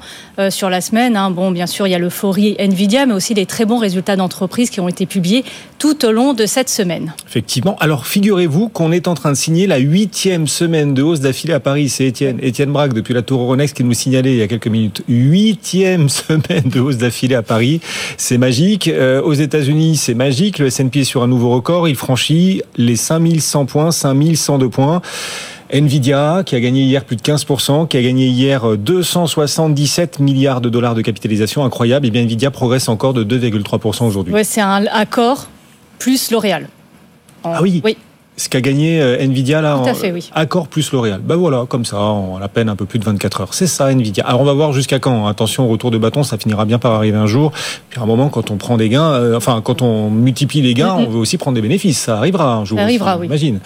sur la semaine. Bon, bien sûr, il y a l'euphorie Nvidia, mais aussi des très bons résultats d'entreprises qui ont été publiés tout au long de cette semaine. Effectivement. Alors, figurez-vous qu'on est en train de signer la huitième semaine de hausse d'affilée à Paris. C'est Étienne, Étienne Braque, depuis la Tour Euronext, qui nous signalait il y a quelques minutes. Huitième semaine de hausse d'affilée à Paris. C'est magique. Euh, aux États-Unis, c'est magique. Le S&P est sur un nouveau record. Il franchit les 5100 points, 5102 points. Nvidia, qui a gagné hier plus de 15%, qui a gagné hier 277 milliards de dollars de capitalisation, incroyable. Et bien Nvidia progresse encore de 2,3% aujourd'hui. Ouais, c'est un accord plus L'Oréal. Ah oui. Oui ce qu'a gagné euh, Nvidia là, Tout à fait, oui. accord plus L'Oréal. Ben voilà, comme ça, en à peine un peu plus de 24 heures. C'est ça Nvidia. Alors on va voir jusqu'à quand. Attention, retour de bâton, ça finira bien par arriver un jour. Puis à un moment, quand on prend des gains, euh, enfin quand on multiplie les gains, on veut aussi prendre des bénéfices. Ça arrivera un jour. Ça arrivera, oui. Imagine.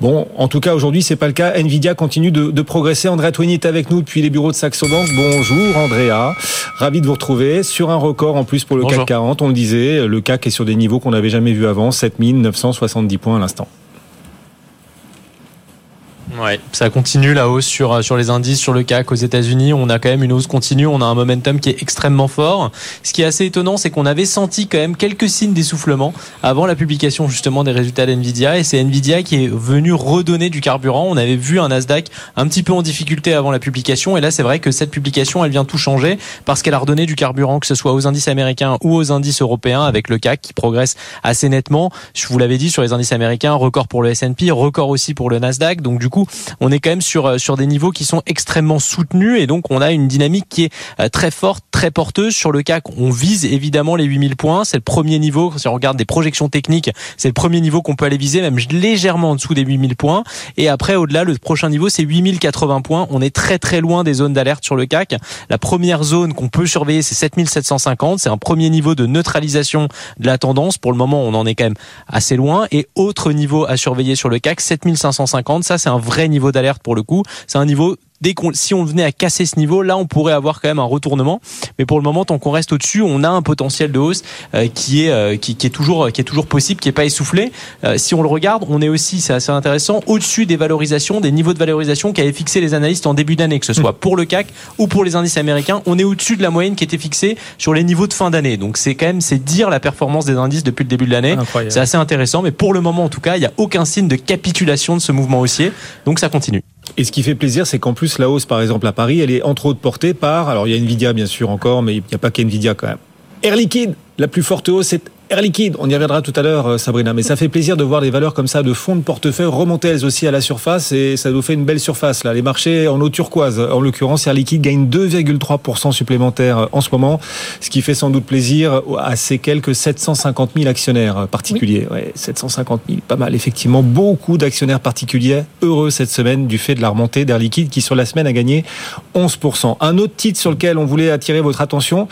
Bon, en tout cas aujourd'hui, c'est pas le cas. Nvidia continue de, de progresser. Andrea Twini est avec nous depuis les bureaux de Saxo Bank. Bonjour Andrea, ravi de vous retrouver sur un record en plus pour le Bonjour. CAC 40. On le disait, le CAC est sur des niveaux qu'on n'avait jamais vus avant, 7970 points à l'instant. Ouais, ça continue la hausse sur, sur les indices, sur le CAC aux États-Unis. On a quand même une hausse continue, on a un momentum qui est extrêmement fort. Ce qui est assez étonnant, c'est qu'on avait senti quand même quelques signes d'essoufflement avant la publication justement des résultats d'NVIDIA. Et c'est NVIDIA qui est venu redonner du carburant. On avait vu un Nasdaq un petit peu en difficulté avant la publication. Et là, c'est vrai que cette publication, elle vient tout changer parce qu'elle a redonné du carburant, que ce soit aux indices américains ou aux indices européens, avec le CAC qui progresse assez nettement. Je vous l'avais dit sur les indices américains, record pour le S&P, record aussi pour le Nasdaq. Donc du coup, on est quand même sur sur des niveaux qui sont extrêmement soutenus et donc on a une dynamique qui est euh, très forte, très porteuse sur le CAC. On vise évidemment les 8000 points, c'est le premier niveau si on regarde des projections techniques, c'est le premier niveau qu'on peut aller viser même légèrement en dessous des 8000 points et après au-delà le prochain niveau c'est 8080 points. On est très très loin des zones d'alerte sur le CAC. La première zone qu'on peut surveiller c'est 7750, c'est un premier niveau de neutralisation de la tendance. Pour le moment, on en est quand même assez loin et autre niveau à surveiller sur le CAC 7550, ça c'est un vrai niveau d'alerte pour le coup. C'est un niveau dès qu'on si on venait à casser ce niveau là on pourrait avoir quand même un retournement. Mais pour le moment tant qu'on reste au-dessus on a un potentiel de hausse euh, qui est euh, qui, qui, est toujours qui est toujours possible qui est pas essoufflé. Euh, si on le regarde on est aussi c'est assez intéressant au-dessus des valorisations des niveaux de valorisation qu'avaient fixé les analystes en début d'année que ce soit pour le CAC ou pour les indices américains. On est au-dessus de la moyenne qui était fixée sur les niveaux de fin d'année. Donc c'est quand même c'est dire la performance des indices depuis le début de l'année. C'est assez intéressant mais pour le moment en tout cas il y a aucun signe de capitulation de ce mouvement haussier. Donc ça continue et ce qui fait plaisir, c'est qu'en plus, la hausse, par exemple, à Paris, elle est entre autres portée par, alors il y a Nvidia, bien sûr, encore, mais il n'y a pas qu'Nvidia quand même. Air Liquide, la plus forte hausse, c'est Air Liquide, on y reviendra tout à l'heure, euh, Sabrina, mais ça fait plaisir de voir des valeurs comme ça de fonds de portefeuille remonter elles aussi à la surface et ça nous fait une belle surface là. Les marchés en eau turquoise, en l'occurrence, Air Liquide gagne 2,3% supplémentaires en ce moment, ce qui fait sans doute plaisir à ces quelques 750 000 actionnaires particuliers. Oui. Ouais, 750 000, pas mal effectivement. Beaucoup d'actionnaires particuliers heureux cette semaine du fait de la remontée d'Air Liquide qui sur la semaine a gagné 11%. Un autre titre sur lequel on voulait attirer votre attention,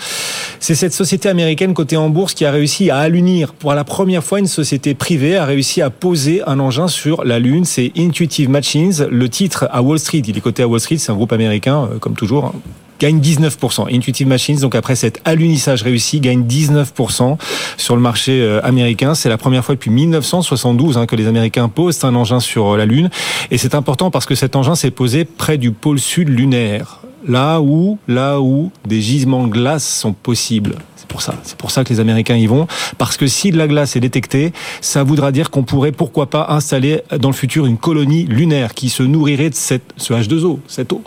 c'est cette société américaine cotée en bourse qui a réussi à l'unir. Pour la première fois, une société privée a réussi à poser un engin sur la Lune. C'est Intuitive Machines. Le titre à Wall Street, il est coté à Wall Street, c'est un groupe américain, comme toujours. Gagne 19%. Intuitive Machines, donc après cet alunissage réussi, gagne 19% sur le marché euh, américain. C'est la première fois depuis 1972 hein, que les Américains posent un engin sur la Lune. Et c'est important parce que cet engin s'est posé près du pôle sud lunaire. Là où, là où des gisements de glace sont possibles. C'est pour ça. C'est pour ça que les Américains y vont. Parce que si de la glace est détectée, ça voudra dire qu'on pourrait, pourquoi pas, installer dans le futur une colonie lunaire qui se nourrirait de cette, ce H2O, cette eau.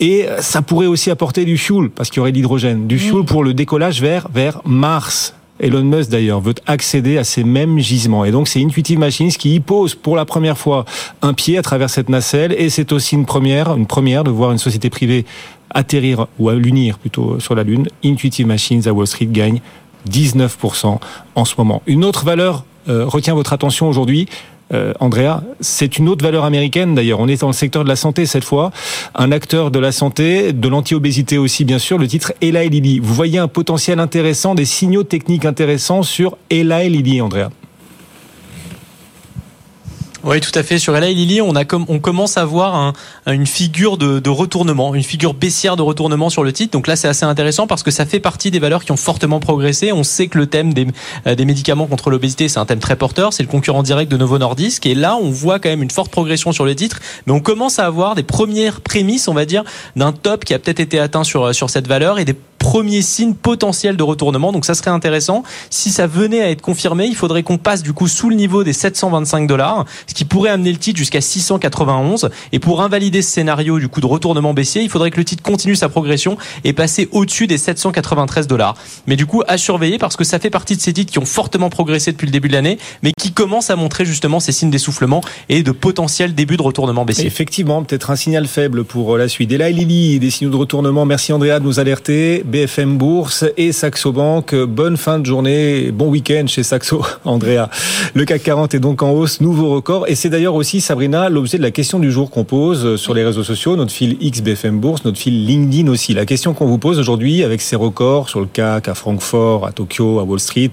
Et ça pourrait aussi apporter du fuel, parce qu'il y aurait de l'hydrogène. Du fuel pour le décollage vers, vers Mars. Elon Musk d'ailleurs veut accéder à ces mêmes gisements. Et donc c'est Intuitive Machines qui y pose pour la première fois un pied à travers cette nacelle. Et c'est aussi une première, une première de voir une société privée atterrir ou à l'unir plutôt sur la Lune. Intuitive Machines à Wall Street gagne 19% en ce moment. Une autre valeur euh, retient votre attention aujourd'hui. Euh, Andrea, c'est une autre valeur américaine d'ailleurs. On est dans le secteur de la santé cette fois. Un acteur de la santé, de l'anti-obésité aussi bien sûr. Le titre Eli Lilly. Vous voyez un potentiel intéressant, des signaux techniques intéressants sur Eli Lilly, Andrea. Oui, tout à fait. Sur Eli Lilly, on, a on commence à voir un, une figure de, de, retournement, une figure baissière de retournement sur le titre. Donc là, c'est assez intéressant parce que ça fait partie des valeurs qui ont fortement progressé. On sait que le thème des, euh, des médicaments contre l'obésité, c'est un thème très porteur. C'est le concurrent direct de Novo Nordisk. Et là, on voit quand même une forte progression sur le titre. Mais on commence à avoir des premières prémices, on va dire, d'un top qui a peut-être été atteint sur, sur cette valeur et des premiers signes potentiels de retournement. Donc ça serait intéressant. Si ça venait à être confirmé, il faudrait qu'on passe du coup sous le niveau des 725 dollars, ce qui pourrait amener le titre jusqu'à 691. Et pour invalider ce scénario du coup de retournement baissier, il faudrait que le titre continue sa progression et passer au-dessus des 793 dollars. Mais du coup, à surveiller parce que ça fait partie de ces titres qui ont fortement progressé depuis le début de l'année, mais qui commencent à montrer justement ces signes d'essoufflement et de potentiel début de retournement baissier. Effectivement, peut-être un signal faible pour la suite. Et là, Lily, des signaux de retournement. Merci Andrea de nous alerter. BFM Bourse et Saxo Bank. Bonne fin de journée, bon week-end chez Saxo, Andrea. Le CAC 40 est donc en hausse, nouveau record. Et c'est d'ailleurs aussi, Sabrina, l'objet de la question du jour qu'on pose sur les réseaux sociaux, notre fil X BFM Bourse, notre fil LinkedIn aussi. La question qu'on vous pose aujourd'hui avec ces records sur le CAC à Francfort, à Tokyo, à Wall Street,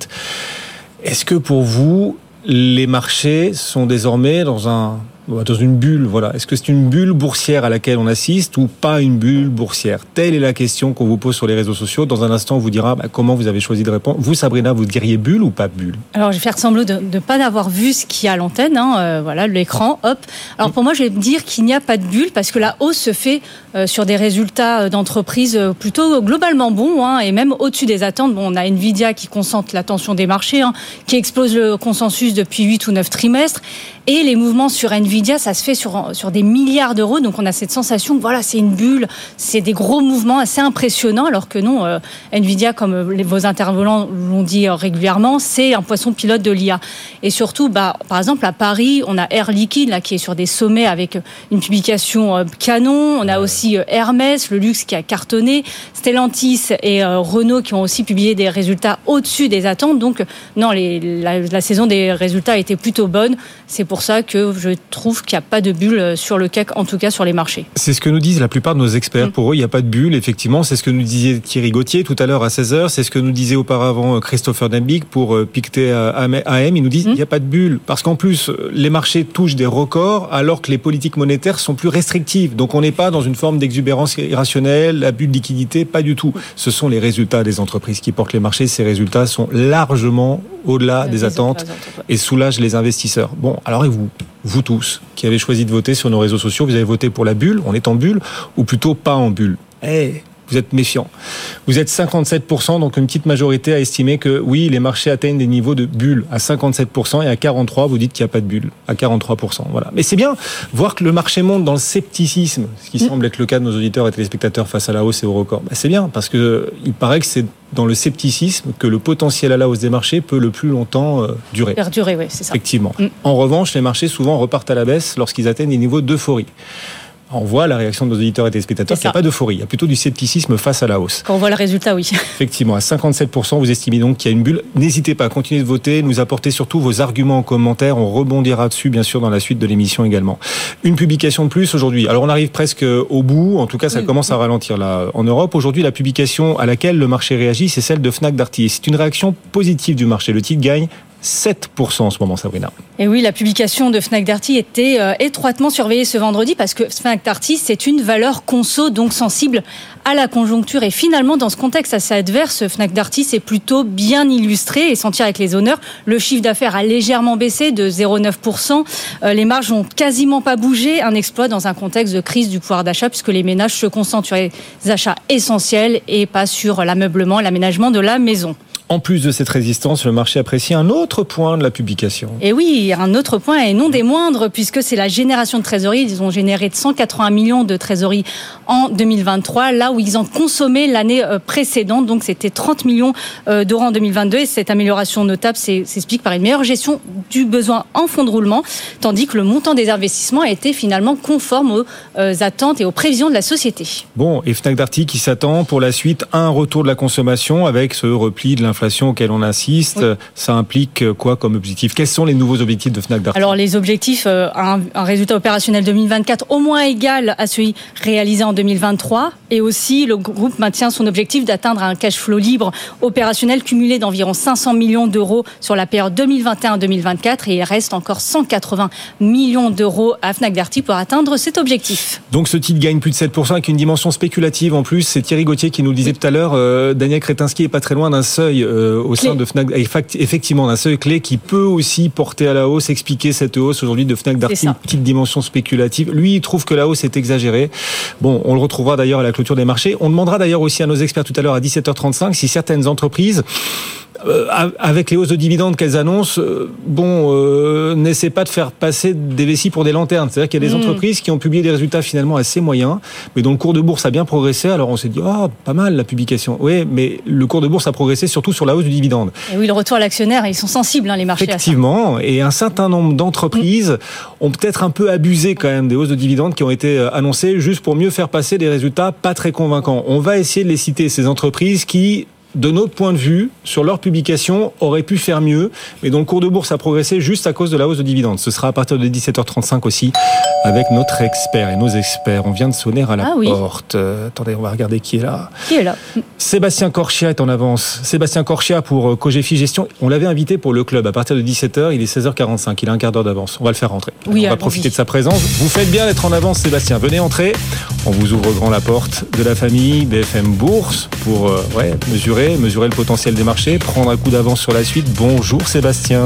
est-ce que pour vous, les marchés sont désormais dans un dans une bulle, voilà. Est-ce que c'est une bulle boursière à laquelle on assiste ou pas une bulle boursière? Telle est la question qu'on vous pose sur les réseaux sociaux. Dans un instant, on vous dira bah, comment vous avez choisi de répondre. Vous, Sabrina, vous diriez bulle ou pas bulle? Alors, je vais faire semblant de ne pas avoir vu ce qu'il y a à l'antenne. Hein, euh, voilà, l'écran, hop. Alors, pour moi, je vais dire qu'il n'y a pas de bulle parce que la hausse se fait euh, sur des résultats euh, d'entreprise plutôt globalement bons hein, et même au-dessus des attentes. On a Nvidia qui concentre l'attention des marchés, hein, qui explose le consensus depuis 8 ou 9 trimestres. Et les mouvements sur Nvidia, ça se fait sur, sur des milliards d'euros. Donc on a cette sensation que voilà, c'est une bulle, c'est des gros mouvements assez impressionnants, alors que non, euh, Nvidia, comme euh, vos intervenants l'ont dit euh, régulièrement, c'est un poisson pilote de l'IA. Et surtout, bah, par exemple, à Paris, on a Air Liquide là, qui est sur des sommets avec une publication canon. On a aussi Hermès, le luxe qui a cartonné, Stellantis et Renault qui ont aussi publié des résultats au-dessus des attentes. Donc non, les, la, la saison des résultats a été plutôt bonne. C'est pour ça que je trouve qu'il n'y a pas de bulle sur le CAC, en tout cas sur les marchés. C'est ce que nous disent la plupart de nos experts. Mm. Pour eux, il n'y a pas de bulle, effectivement. C'est ce que nous disait Thierry Gauthier tout à l'heure à 16h. C'est ce que nous disait auparavant euh, Christopher Dembig pour euh, Pictet AM. Ils nous disent qu'il mm. n'y a pas de bulle. Parce qu'en plus, les marchés touchent des records alors que les politiques monétaires sont plus restrictives. Donc on n'est pas dans une forme d'exubérance irrationnelle, la bulle de liquidité, pas du tout. Ce sont les résultats des entreprises qui portent les marchés. Ces résultats sont largement au-delà des attentes et soulagent les investisseurs. Bon, alors vous, vous tous, qui avez choisi de voter sur nos réseaux sociaux, vous avez voté pour la bulle, on est en bulle, ou plutôt pas en bulle? Eh, vous êtes méfiant. Vous êtes 57%, donc une petite majorité a estimé que oui, les marchés atteignent des niveaux de bulle à 57% et à 43%, vous dites qu'il n'y a pas de bulle à 43%. Voilà. Mais c'est bien voir que le marché monte dans le scepticisme, ce qui mm. semble être le cas de nos auditeurs et téléspectateurs face à la hausse et au record. Ben, c'est bien parce que il paraît que c'est dans le scepticisme que le potentiel à la hausse des marchés peut le plus longtemps euh, durer. Perdurer, oui, c'est ça. Effectivement. Mm. En revanche, les marchés souvent repartent à la baisse lorsqu'ils atteignent des niveaux d'euphorie on voit la réaction de nos auditeurs et téléspectateurs qu'il n'y a pas d'euphorie, il y a plutôt du scepticisme face à la hausse. Quand on voit le résultat, oui. Effectivement, à 57%, vous estimez donc qu'il y a une bulle. N'hésitez pas à continuer de voter, nous apporter surtout vos arguments en commentaire. On rebondira dessus, bien sûr, dans la suite de l'émission également. Une publication de plus aujourd'hui. Alors, on arrive presque au bout. En tout cas, ça commence à ralentir là en Europe. Aujourd'hui, la publication à laquelle le marché réagit, c'est celle de Fnac Darty. C'est une réaction positive du marché. Le titre gagne 7% en ce moment, Sabrina. Et oui, la publication de Fnac Darty était euh, étroitement surveillée ce vendredi parce que Fnac Darty, c'est une valeur conso, donc sensible à la conjoncture. Et finalement, dans ce contexte assez adverse, Fnac Darty s'est plutôt bien illustré et sentir avec les honneurs. Le chiffre d'affaires a légèrement baissé de 0,9%. Euh, les marges ont quasiment pas bougé. Un exploit dans un contexte de crise du pouvoir d'achat puisque les ménages se concentrent sur les achats essentiels et pas sur l'ameublement, l'aménagement de la maison. En plus de cette résistance, le marché apprécie un autre point de la publication. Et oui, un autre point, et non des moindres, puisque c'est la génération de trésorerie. Ils ont généré 180 millions de trésorerie en 2023, là où ils en consommaient l'année euh, précédente. Donc c'était 30 millions euh, d'euros en 2022. Et cette amélioration notable s'explique par une meilleure gestion du besoin en fonds de roulement, tandis que le montant des investissements a été finalement conforme aux euh, attentes et aux prévisions de la société. Bon, et Fnac Darty qui s'attend pour la suite à un retour de la consommation avec ce repli de l'inflation l'inflation auquel on assiste, ça implique quoi comme objectif? Quels sont les nouveaux objectifs de Fnac Darty? Alors les objectifs, euh, un, un, résultat opérationnel 2024 au moins égal à celui réalisé en 2023, et aussi le groupe maintient son objectif d'atteindre un cash flow libre opérationnel cumulé d'environ 500 millions d'euros sur la période 2021-2024, et il reste encore 180 millions d'euros à Fnac Darty pour atteindre cet objectif. Donc ce titre gagne plus de 7% avec une dimension spéculative en plus. C'est Thierry Gauthier qui nous le disait tout à l'heure. Euh, Daniel Kretinsky est pas très loin d'un seuil euh, au sein de Fnac, effectivement, un seuil clé qui peut aussi porter à la hausse, expliquer cette hausse aujourd'hui de Fnac Darty, une petite dimension spéculative. Lui, il trouve que la hausse est exagérée. Bon, on le retrouvera d'ailleurs à la clôture des marchés. On demandera d'ailleurs aussi à nos experts tout à l'heure à 17h35 si certaines entreprises avec les hausses de dividendes qu'elles annoncent, euh, bon, euh, n'essaie pas de faire passer des vessies pour des lanternes. C'est-à-dire qu'il y a des Mm. entreprises qui ont publié des résultats finalement assez moyens, mais dont le cours de bourse a bien progressé. Alors on s'est dit, ah, pas mal la publication. Oui, mais le cours de bourse a progressé surtout sur la hausse du dividende. Et oui, le retour à l'actionnaire, ils sont sensibles, hein, les marchés. à ça. Effectivement, et un certain nombre d'entreprises ont peut-être un peu abusé quand même des hausses de dividendes qui ont été euh, annoncées juste pour mieux faire passer des résultats pas très convaincants. On va essayer de les citer, ces entreprises qui de notre point de vue, sur leur publication, auraient pu faire mieux, mais dont le cours de bourse a progressé juste à cause de la hausse de dividendes. Ce sera à partir de 17h35 aussi, avec notre expert et nos experts. On vient de sonner à la Ah oui. porte. Euh, attendez, on va regarder qui est là. Qui est là? Sébastien Corchia est en avance. Sébastien Corchia pour euh, Cogefi Gestion. On l'avait invité pour le club à partir de 17h. Il est 16h45. Il a un quart d'heure d'avance. On va le faire rentrer. Oui, on va profiter de sa présence. Vous faites bien d'être en avance, Sébastien. Venez entrer. On vous ouvre grand la porte de la famille BFM Bourse pour euh, ouais, mesurer, mesurer le potentiel des marchés, prendre un coup d'avance sur la suite. Bonjour Sébastien.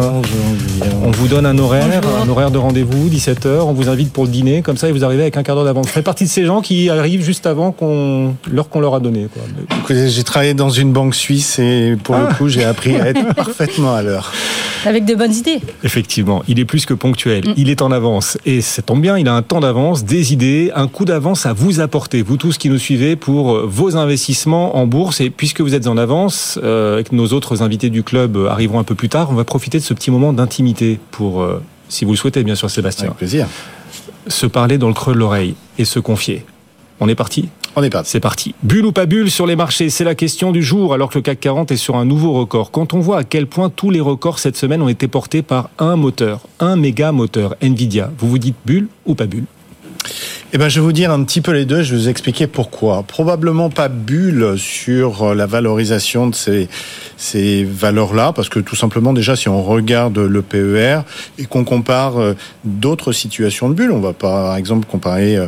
On vous donne un horaire, Bonjour. un horaire de rendez-vous, 17h. On vous invite pour le dîner. Comme ça, et vous arrivez avec un quart d'heure d'avance. Vous faites partie de ces gens qui arrivent juste avant qu'on, l'heure qu'on leur a donnée. J'ai travaillé dans une banque suisse et pour Ah. le coup, j'ai appris à être parfaitement à l'heure. Avec de bonnes idées. Effectivement, il est plus que ponctuel. Mm. Il est en avance. Et ça tombe bien, il a un temps d'avance, des idées, un coup d'avance à vous apporter, vous tous qui nous suivez, pour vos investissements en bourse. Et puisque vous êtes en avance, euh, et que nos autres invités du club euh, arriveront un peu plus tard, on va profiter de ce petit moment d'intimité pour, euh, si vous le souhaitez, bien sûr, Sébastien, Avec plaisir. se parler dans le creux de l'oreille et se confier. On est parti? On est parti. c'est parti. Bulle ou pas bulle sur les marchés, c'est la question du jour alors que le CAC 40 est sur un nouveau record. Quand on voit à quel point tous les records cette semaine ont été portés par un moteur, un méga moteur, Nvidia, vous vous dites bulle ou pas bulle? Eh ben, je vais vous dire un petit peu les deux. Je vais vous expliquer pourquoi. Probablement pas bulle sur euh, la valorisation de ces, ces valeurs-là, parce que tout simplement, déjà, si on regarde le PER et qu'on compare euh, d'autres situations de bulle, on va par exemple comparer euh,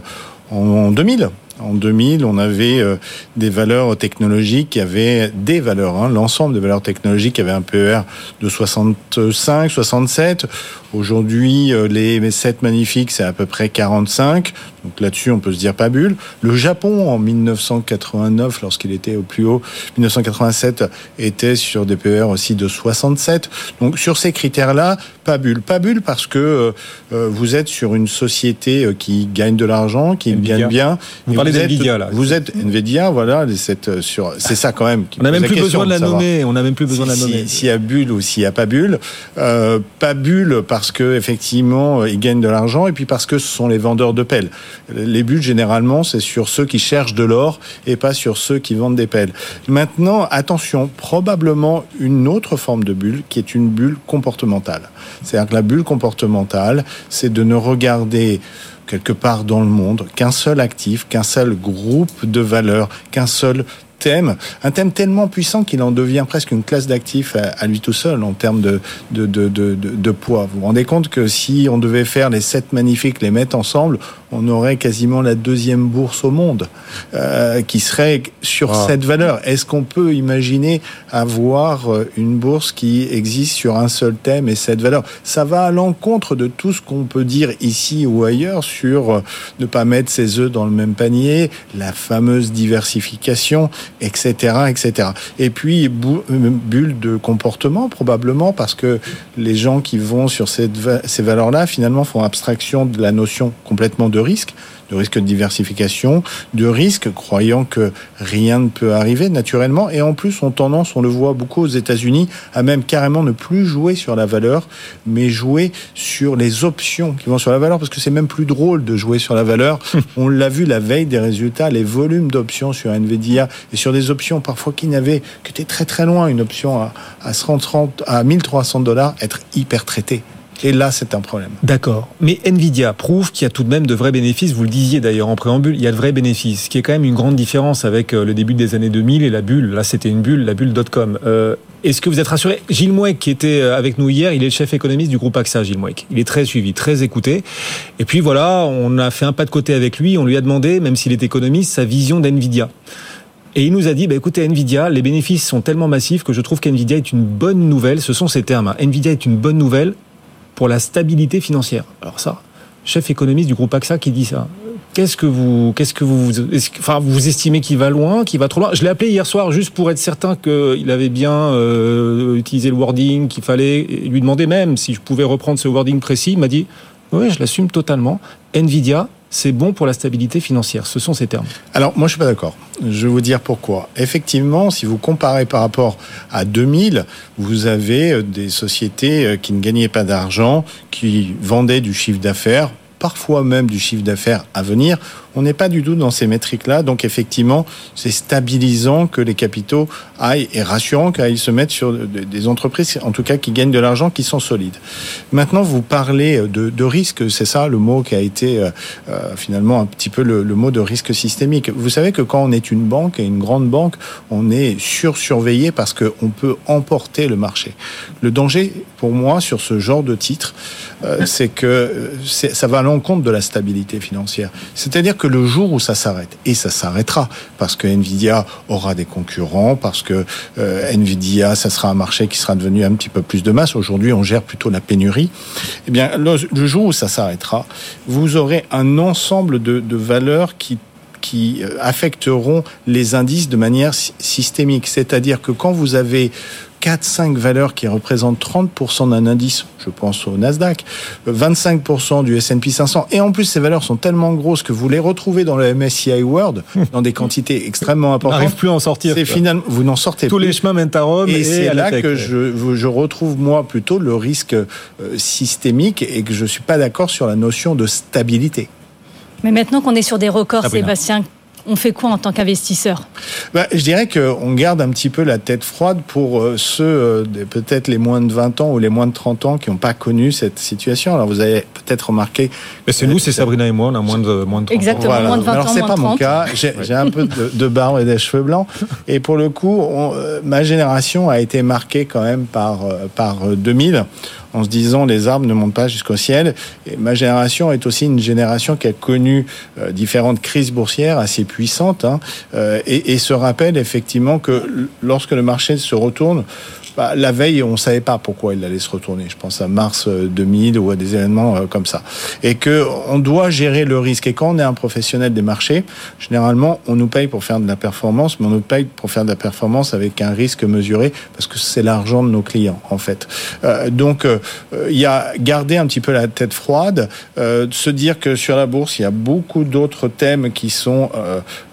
en, en 2000. En 2000, on avait euh, des valeurs technologiques qui avaient des valeurs, hein, l'ensemble des valeurs technologiques qui avaient un PER de 65, 67. Aujourd'hui, euh, les 7 magnifiques, c'est à peu près 45. Donc là-dessus, on peut se dire pas bulle. Le Japon, en 1989, lorsqu'il était au plus haut, 1987, était sur des PER aussi de 67. Donc sur ces critères-là, pas bulle. Pas bulle parce que euh, euh, vous êtes sur une société euh, qui gagne de l'argent, qui Nvidia. gagne bien. Vous Et parlez d'Nvidia, là. Vous êtes Nvidia, voilà, c'est euh, sur, c'est ça quand même. qui On n'a même plus besoin de la nommer, on n'a même plus besoin de la nommer. si- S'il y a bulle ou s'il n'y a pas bulle, euh, pas bulle parce que effectivement ils gagnent de l'argent et puis parce que ce sont les vendeurs de pelles. Les bulles généralement c'est sur ceux qui cherchent de l'or et pas sur ceux qui vendent des pelles. Maintenant attention, probablement une autre forme de bulle qui est une bulle comportementale. C'est-à-dire que la bulle comportementale, c'est de ne regarder quelque part dans le monde qu'un seul actif, qu'un seul groupe de valeurs, qu'un seul thème, un thème tellement puissant qu'il en devient presque une classe d'actifs à, lui tout seul en termes de, de, de, de, de- de poids. Vous vous rendez compte que si on devait faire les sept magnifiques, les mettre ensemble, on aurait quasiment la deuxième bourse au monde euh, qui serait sur Ah. cette valeur. Est-ce qu'on peut imaginer avoir euh, une bourse qui existe sur un seul thème et cette valeur? Ça va à l'encontre de tout ce qu'on peut dire ici ou ailleurs sur euh, ne pas mettre ses œufs dans le même panier, la fameuse diversification, etc., etc. Et puis euh, bulle de comportement probablement parce que les gens qui vont sur ces valeurs-là finalement font abstraction de la notion complètement de risque de risque de diversification, de risque, croyant que rien ne peut arriver naturellement, et en plus ont tendance, on le voit beaucoup aux États-Unis, à même carrément ne plus jouer sur la valeur, mais jouer sur les options qui vont sur la valeur, parce que c'est même plus drôle de jouer sur la valeur. on l'a vu la veille des résultats, les volumes d'options sur Nvidia et sur des options parfois qui n'avaient que étaient très très loin, une option à, à 130, à 1300 dollars, être hyper traitée. Et là, c'est un problème. D'accord. Mais Nvidia prouve qu'il y a tout de même de vrais bénéfices. Vous le disiez d'ailleurs en préambule, il y a de vrais bénéfices, ce qui est quand même une grande différence avec euh, le début des années 2000 et la bulle. Là, c'était une bulle, la bulle.com. Euh, Est-ce que vous êtes rassuré? Gilles Mouek, qui était euh, avec nous hier, il est le chef économiste du groupe AXA, Gilles Mouek. Il est très suivi, très écouté. Et puis voilà, on a fait un pas de côté avec lui. On lui a demandé, même s'il est économiste, sa vision d'Nvidia. Et il nous a dit, bah, écoutez, Nvidia, les bénéfices sont tellement massifs que je trouve qu'Nvidia est une bonne nouvelle. Ce sont ces termes. hein. Nvidia est une bonne nouvelle pour la stabilité financière. Alors ça, chef économiste du groupe AXA qui dit ça. Qu'est-ce que vous, qu'est-ce que vous, enfin, vous estimez qu'il va loin, qu'il va trop loin? Je l'ai appelé hier soir juste pour être certain qu'il avait bien euh, utilisé le wording qu'il fallait. Lui demander même si je pouvais reprendre ce wording précis. Il m'a dit oui, je l'assume totalement. Nvidia, c'est bon pour la stabilité financière. Ce sont ces termes. Alors, moi, je suis pas d'accord. Je vais vous dire pourquoi. Effectivement, si vous comparez par rapport à 2000, vous avez euh, des sociétés euh, qui ne gagnaient pas d'argent, qui vendaient du chiffre d'affaires parfois même du chiffre d'affaires à venir. On n'est pas du tout dans ces métriques-là. Donc effectivement, c'est stabilisant que les capitaux aillent et rassurant qu'ils se mettent sur des entreprises, en tout cas qui gagnent de l'argent, qui sont solides. Maintenant, vous parlez de, risque. C'est ça le mot qui a été euh, euh, finalement un petit peu le, le, mot de risque systémique. Vous savez que quand on est une banque et une grande banque, on est sursurveillé parce qu'on peut emporter le marché. Le danger, pour moi, sur ce genre de titre, euh, c'est que ça va à l'encontre de la stabilité financière. C'est-à-dire que le jour où ça s'arrête, et ça s'arrêtera, parce que Nvidia aura des concurrents, parce que euh, Nvidia, ça sera un marché qui sera devenu un petit peu plus de masse. Aujourd'hui, on gère plutôt la pénurie. Eh bien, le, jour où ça s'arrêtera, vous aurez un ensemble de valeurs qui qui euh, affecteront les indices de manière systémique. C'est-à-dire que quand vous avez 4-5 valeurs qui représentent 30% d'un indice, je pense au Nasdaq, 25% du S&P 500, et en plus ces valeurs sont tellement grosses que vous les retrouvez dans le MSCI World dans des quantités extrêmement importantes. N'arrive plus à en sortir. C'est finalement, vous n'en sortez Tous plus. les chemins mènent à Rome. Et, et c'est là tech, que je, je, retrouve moi plutôt le risque euh, systémique et que je suis pas d'accord sur la notion de stabilité. Mais maintenant qu'on est sur des records, Sébastien, on fait quoi en tant qu'investisseur? Bah, Je dirais qu'on garde un petit peu la tête froide pour euh, ceux, euh, peut-être les moins de 20 ans ou les moins de 30 ans qui n'ont pas connu cette situation. Alors vous avez peut-être remarqué... Mais c'est nous, c'est Sabrina et moi, on a moins de, moins de 30 Exactement, ans. moins de 20 Alors, ans, c'est moins pas de 30. mon cas. J'ai un peu de, de, barbe et des cheveux blancs. Et pour le coup, on, euh, ma génération a été marquée quand même par, par 2000 en se disant les arbres ne montent pas jusqu'au ciel. Ma génération est aussi une génération qui a connu euh, différentes crises boursières assez puissantes hein, euh, et, se rappelle effectivement que lorsque le marché se retourne, bah, la veille, on ne savait pas pourquoi il allait se retourner. Je pense à mars 2000 ou à des événements euh, comme ça. Et que on doit gérer le risque. Et quand on est un professionnel des marchés, généralement, on nous paye pour faire de la performance, mais on nous paye pour faire de la performance avec un risque mesuré, parce que c'est l'argent de nos clients, en fait. Euh, donc, euh, il y a garder un petit peu la tête froide, euh, se dire que sur la bourse, il y a beaucoup d'autres thèmes qui sont,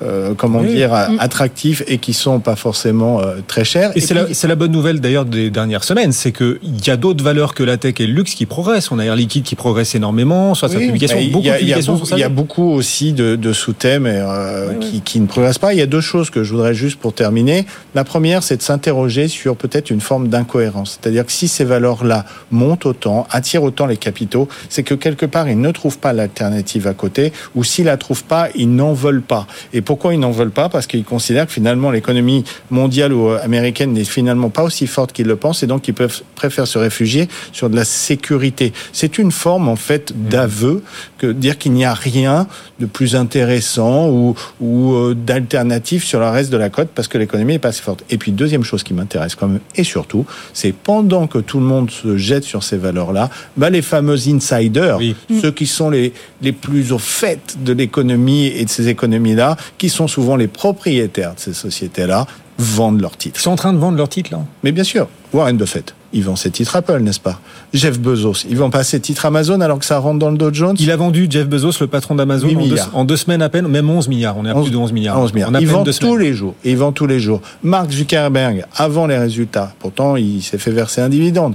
euh, comment oui. dire, attractifs et qui sont pas forcément très chers. Et, et c'est la, la bonne nouvelle d'ailleurs des dernières semaines, c'est qu'il y a d'autres valeurs que la tech et le luxe qui progressent. On a Air Liquide qui progresse énormément, soit oui, sa publication, bah, beaucoup y a, de publications. Il y, y, a beaucoup aussi de, de sous-thèmes euh, oui, qui, qui, ne progressent pas. Il y a deux choses que je voudrais juste pour terminer. La première, c'est de s'interroger sur peut-être une forme d'incohérence. C'est-à-dire que si ces valeurs-là montent autant, attirent autant les capitaux, c'est que quelque part, ils ne trouvent pas l'alternative à côté, ou s'ils la trouvent pas, ils n'en veulent pas. Et pourquoi ils n'en veulent pas? Parce qu'ils considèrent que finalement, l'économie mondiale ou américaine n'est finalement pas aussi forte qu'ils le pensent et donc ils peuvent préfèrent se réfugier sur de la sécurité. C'est une forme en fait d'aveu que dire qu'il n'y a rien de plus intéressant ou, ou euh, d'alternatif sur le reste de la côte parce que l'économie est pas assez forte. Et puis deuxième chose qui m'intéresse quand même et surtout, c'est pendant que tout le monde se jette sur ces valeurs-là, bah les fameux insiders, oui. ceux qui sont les les plus au fait de l'économie et de ces économies-là, qui sont souvent les propriétaires de ces sociétés-là, vendent leurs titres. Ils sont en train de vendre leurs titres, là Mais bien sûr, Warren Buffett, il vend ses titres Apple, n'est-ce pas? Jeff Bezos, il vend pas ses titres Amazon alors que ça rentre dans le Dow Jones? Il a vendu, Jeff Bezos, le patron d'Amazon, en, deux, en deux semaines à peine, même 11 milliards, on est à 11, plus de 11 milliards. 11 milliards. il vend tous les jours, il vend tous les jours. Mark Zuckerberg, avant les résultats, pourtant il s'est fait verser un dividende,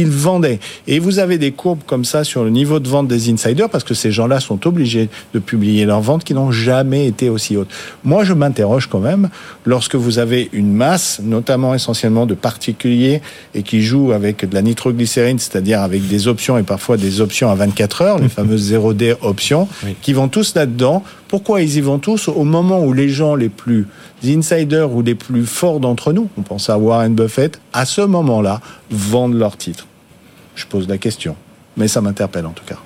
ils vendaient. Et vous avez des courbes comme ça sur le niveau de vente des insiders parce que ces gens-là sont obligés de publier leurs ventes qui n'ont jamais été aussi hautes. Moi, je m'interroge quand même lorsque vous avez une masse, notamment essentiellement de particuliers et qui jouent avec de la nitroglycérine, c'est-à-dire avec des options et parfois des options à 24 heures, les fameuses 0D options, oui. qui vont tous là-dedans. Pourquoi ils y vont tous au moment où les gens les plus insiders ou les plus forts d'entre nous, on pense à Warren Buffett, à ce moment-là, vendent leurs titres Je pose la question, mais ça m'interpelle en tout cas.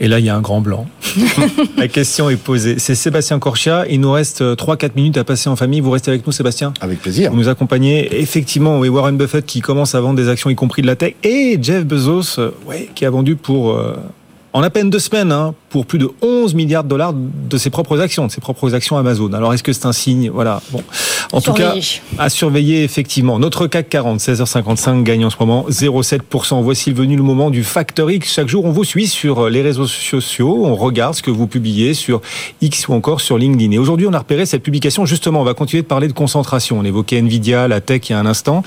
Et là, il y a un grand blanc. la question est posée. C'est Sébastien Corchia. Il nous reste 3-4 minutes à passer en famille. Vous restez avec nous, Sébastien Avec plaisir. Vous nous accompagnez. Effectivement, oui, Warren Buffett qui commence à vendre des actions, y compris de la tech. Et Jeff Bezos, ouais, qui a vendu pour... Euh en à peine deux semaines hein, pour plus de 11 milliards de dollars de ses propres actions, de ses propres actions Amazon. Alors est-ce que c'est un signe? Voilà. Bon, en tout cas, à surveiller effectivement. Notre CAC 40, 16h55 gagne en ce moment 0,7%. Voici venu le moment du Factor X. Chaque jour, on vous suit sur les réseaux sociaux, on regarde ce que vous publiez sur X ou encore sur LinkedIn. Et aujourd'hui, on a repéré cette publication. Justement, on va continuer de parler de concentration. On évoquait Nvidia, la tech il y a un instant.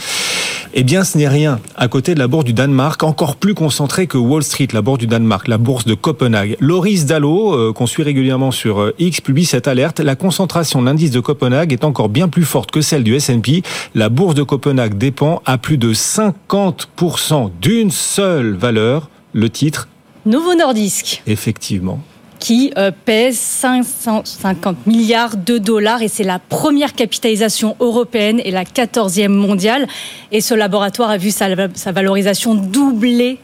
Eh bien, ce n'est rien à côté de la bourse du Danemark, encore plus concentrée que Wall Street, la bourse du Danemark, la bourse de Copenhague. Loris Dallo, euh, qu'on suit régulièrement sur euh, X, publie cette alerte. La concentration de l'indice de Copenhague est encore bien plus forte que celle du S&P. La bourse de Copenhague dépend à plus de 50% d'une seule valeur, le titre Novo Nordisk. Effectivement qui euh, pèse 550 milliards de dollars et c'est la première capitalisation européenne et la 14e mondiale. Et ce laboratoire a vu sa, valorisation doubler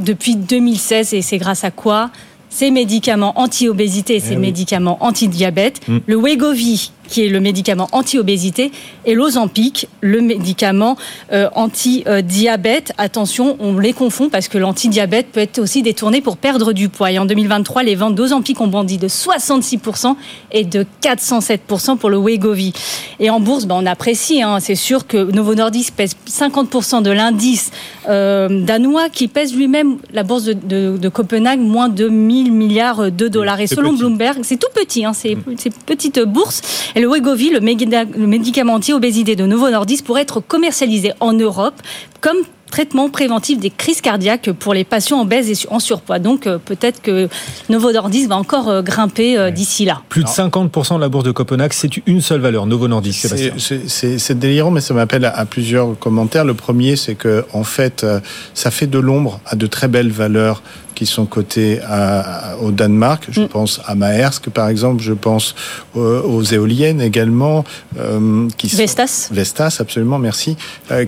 depuis 2016 et c'est grâce à quoi? Ces médicaments anti-obésité et ces eh médicaments anti-diabète. Mm. Le Wegovy, qui est le médicament anti-obésité, et l'Ozempic, le médicament euh, anti-diabète. Attention, on les confond parce que l'anti-diabète peut être aussi détourné pour perdre du poids. Et en 2023, les ventes d'Ozempic ont bondi de 66% et de 407% pour le Wegovy. Et en bourse, ben, on apprécie. Hein. C'est sûr que Novo Nordisk pèse 50% de l'indice euh, danois qui pèse lui-même la bourse de, de, Copenhague moins de 1000 milliards de dollars. Et selon Bloomberg, c'est tout petit, hein, c'est mm. petite bourse. Et le Wegovy, le, médicament anti-obésité de Novo Nordisk, pourrait être commercialisé en Europe comme traitement préventif des crises cardiaques pour les patients obèses et en surpoids. Donc euh, peut-être que Novo Nordisk va encore euh, grimper euh, d'ici là. Plus de 50% de la bourse de Copenhague, c'est une seule valeur, Novo Nordisk. C'est délirant, mais ça m'appelle à, plusieurs commentaires. Le premier, c'est que en fait, ça fait de l'ombre à de très belles valeurs qui sont cotés au Danemark. Je mm. pense à Maersk, par exemple. Je pense aux, éoliennes également. qui Vestas. Vestas, absolument, merci.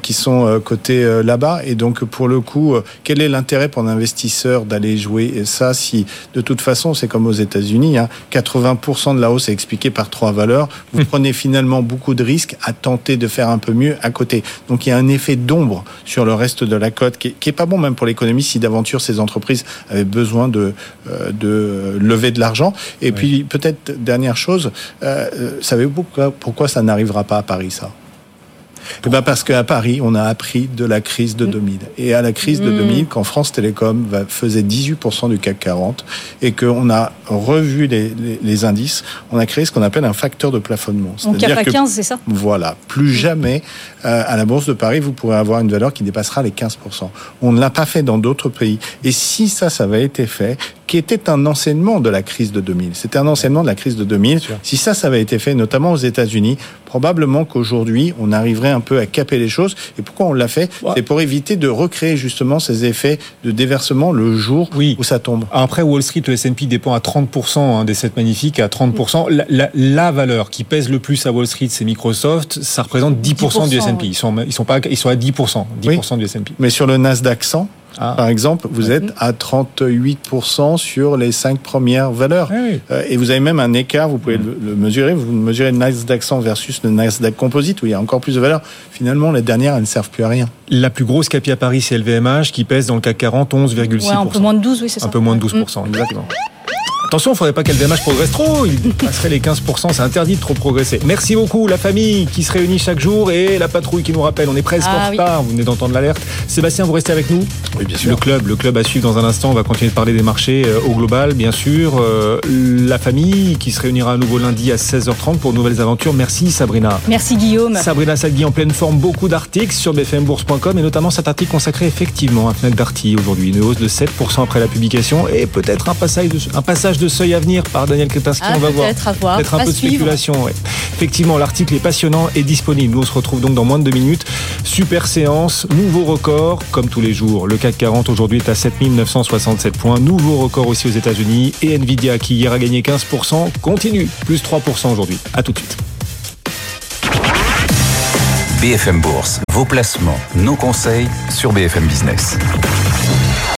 qui sont cotés là-bas. Et donc, pour le coup, euh, quel est l'intérêt pour l'investisseur d'aller jouer ça si, de toute façon, c'est comme aux États-Unis, 80% hein, de la hausse est expliquée par trois valeurs. Vous hmm. prenez finalement beaucoup de risques à tenter de faire un peu mieux à côté. Donc, il y a un effet d'ombre sur le reste de la cote qui est, pas bon même pour l'économie si d'aventure ces entreprises avaient besoin de, euh, de lever de l'argent. Et puis, peut-être, dernière chose, euh, savez-vous pourquoi, pourquoi ça n'arrivera pas à Paris, ça? Eh ben Parce qu'à Paris, on a appris de la crise de 2000. Et à la crise de 2000, mm. quand France Télécom faisait 18% du CAC 40 et qu'on a revu les, les, indices, on a créé ce qu'on appelle un facteur de plafonnement. Donc CAC 15, c'est ça? Voilà. Plus jamais, euh, à la Bourse de Paris, vous pourrez avoir une valeur qui dépassera les 15%. On ne l'a pas fait dans d'autres pays. Et si ça, ça avait été fait, qui était un enseignement de la crise de 2000. C'était un enseignement de la crise de 2000. Si ça, ça avait été fait, notamment aux États-Unis, probablement qu'aujourd'hui, on arriverait un peu à caper les choses. Et pourquoi on l'a fait C'est pour éviter de recréer justement ces effets de déversement le jour où ça tombe. Après, Wall Street, le S&P dépend à 30% hein, des 7 magnifiques, à 30%. La, la, valeur qui pèse le plus à Wall Street, c'est Microsoft. Ça représente 10%, du S&P. Ils sont, ils sont pas, ils sont à 10%, 10% du S&P. Mais sur le Nasdaq 100, ah. Par exemple, vous êtes à 38% sur les cinq premières valeurs. Ah euh, et vous avez même un écart, vous pouvez le, mesurer, vous mesurez le Nasdaq 100 versus le Nasdaq Composite, où il y a encore plus de valeurs. Finalement, les dernières, elles ne servent plus à rien. La plus grosse capi à Paris, c'est LVMH, qui pèse dans le CAC 40 11,6%. un peu moins de 12, oui, c'est ça. Un peu moins de 12%, exactement. Attention, il ne faudrait pas qu'LVMH progresse trop. Il passerait les 15%. C'est interdit de trop progresser. Merci beaucoup, la famille qui se réunit chaque jour et la patrouille qui nous rappelle. On est presque ah en retard. Vous venez d'entendre l'alerte. Sébastien, vous restez avec nous Oui, bien sûr. Le club, le club à suivre dans un instant. On va continuer de parler des marchés euh, au global, bien sûr. Euh, la famille qui se réunira à nouveau lundi à 16h30 pour nouvelles aventures. Merci, Sabrina. Merci, Guillaume. Sabrina Sagui en pleine forme. Beaucoup d'articles sur bfmbourse.com et notamment cet article consacré effectivement à Fnac Darty aujourd'hui. Une hausse de 7% après la publication et peut-être un passage de, un passage de seuil à venir par Daniel Kretinsky, ah, on va voir. Peut-être un peu de spéculation. Effectivement, l'article est passionnant et disponible. Nous, on se retrouve donc dans moins de deux minutes. Super séance, nouveau record, comme tous les jours. Le CAC 40 aujourd'hui est à 7967 points. Nouveau record aussi aux États-Unis. Et Nvidia, qui hier a gagné 15%, continue, plus 3% aujourd'hui. À tout de suite. BFM Bourse, vos placements, nos conseils sur BFM Business.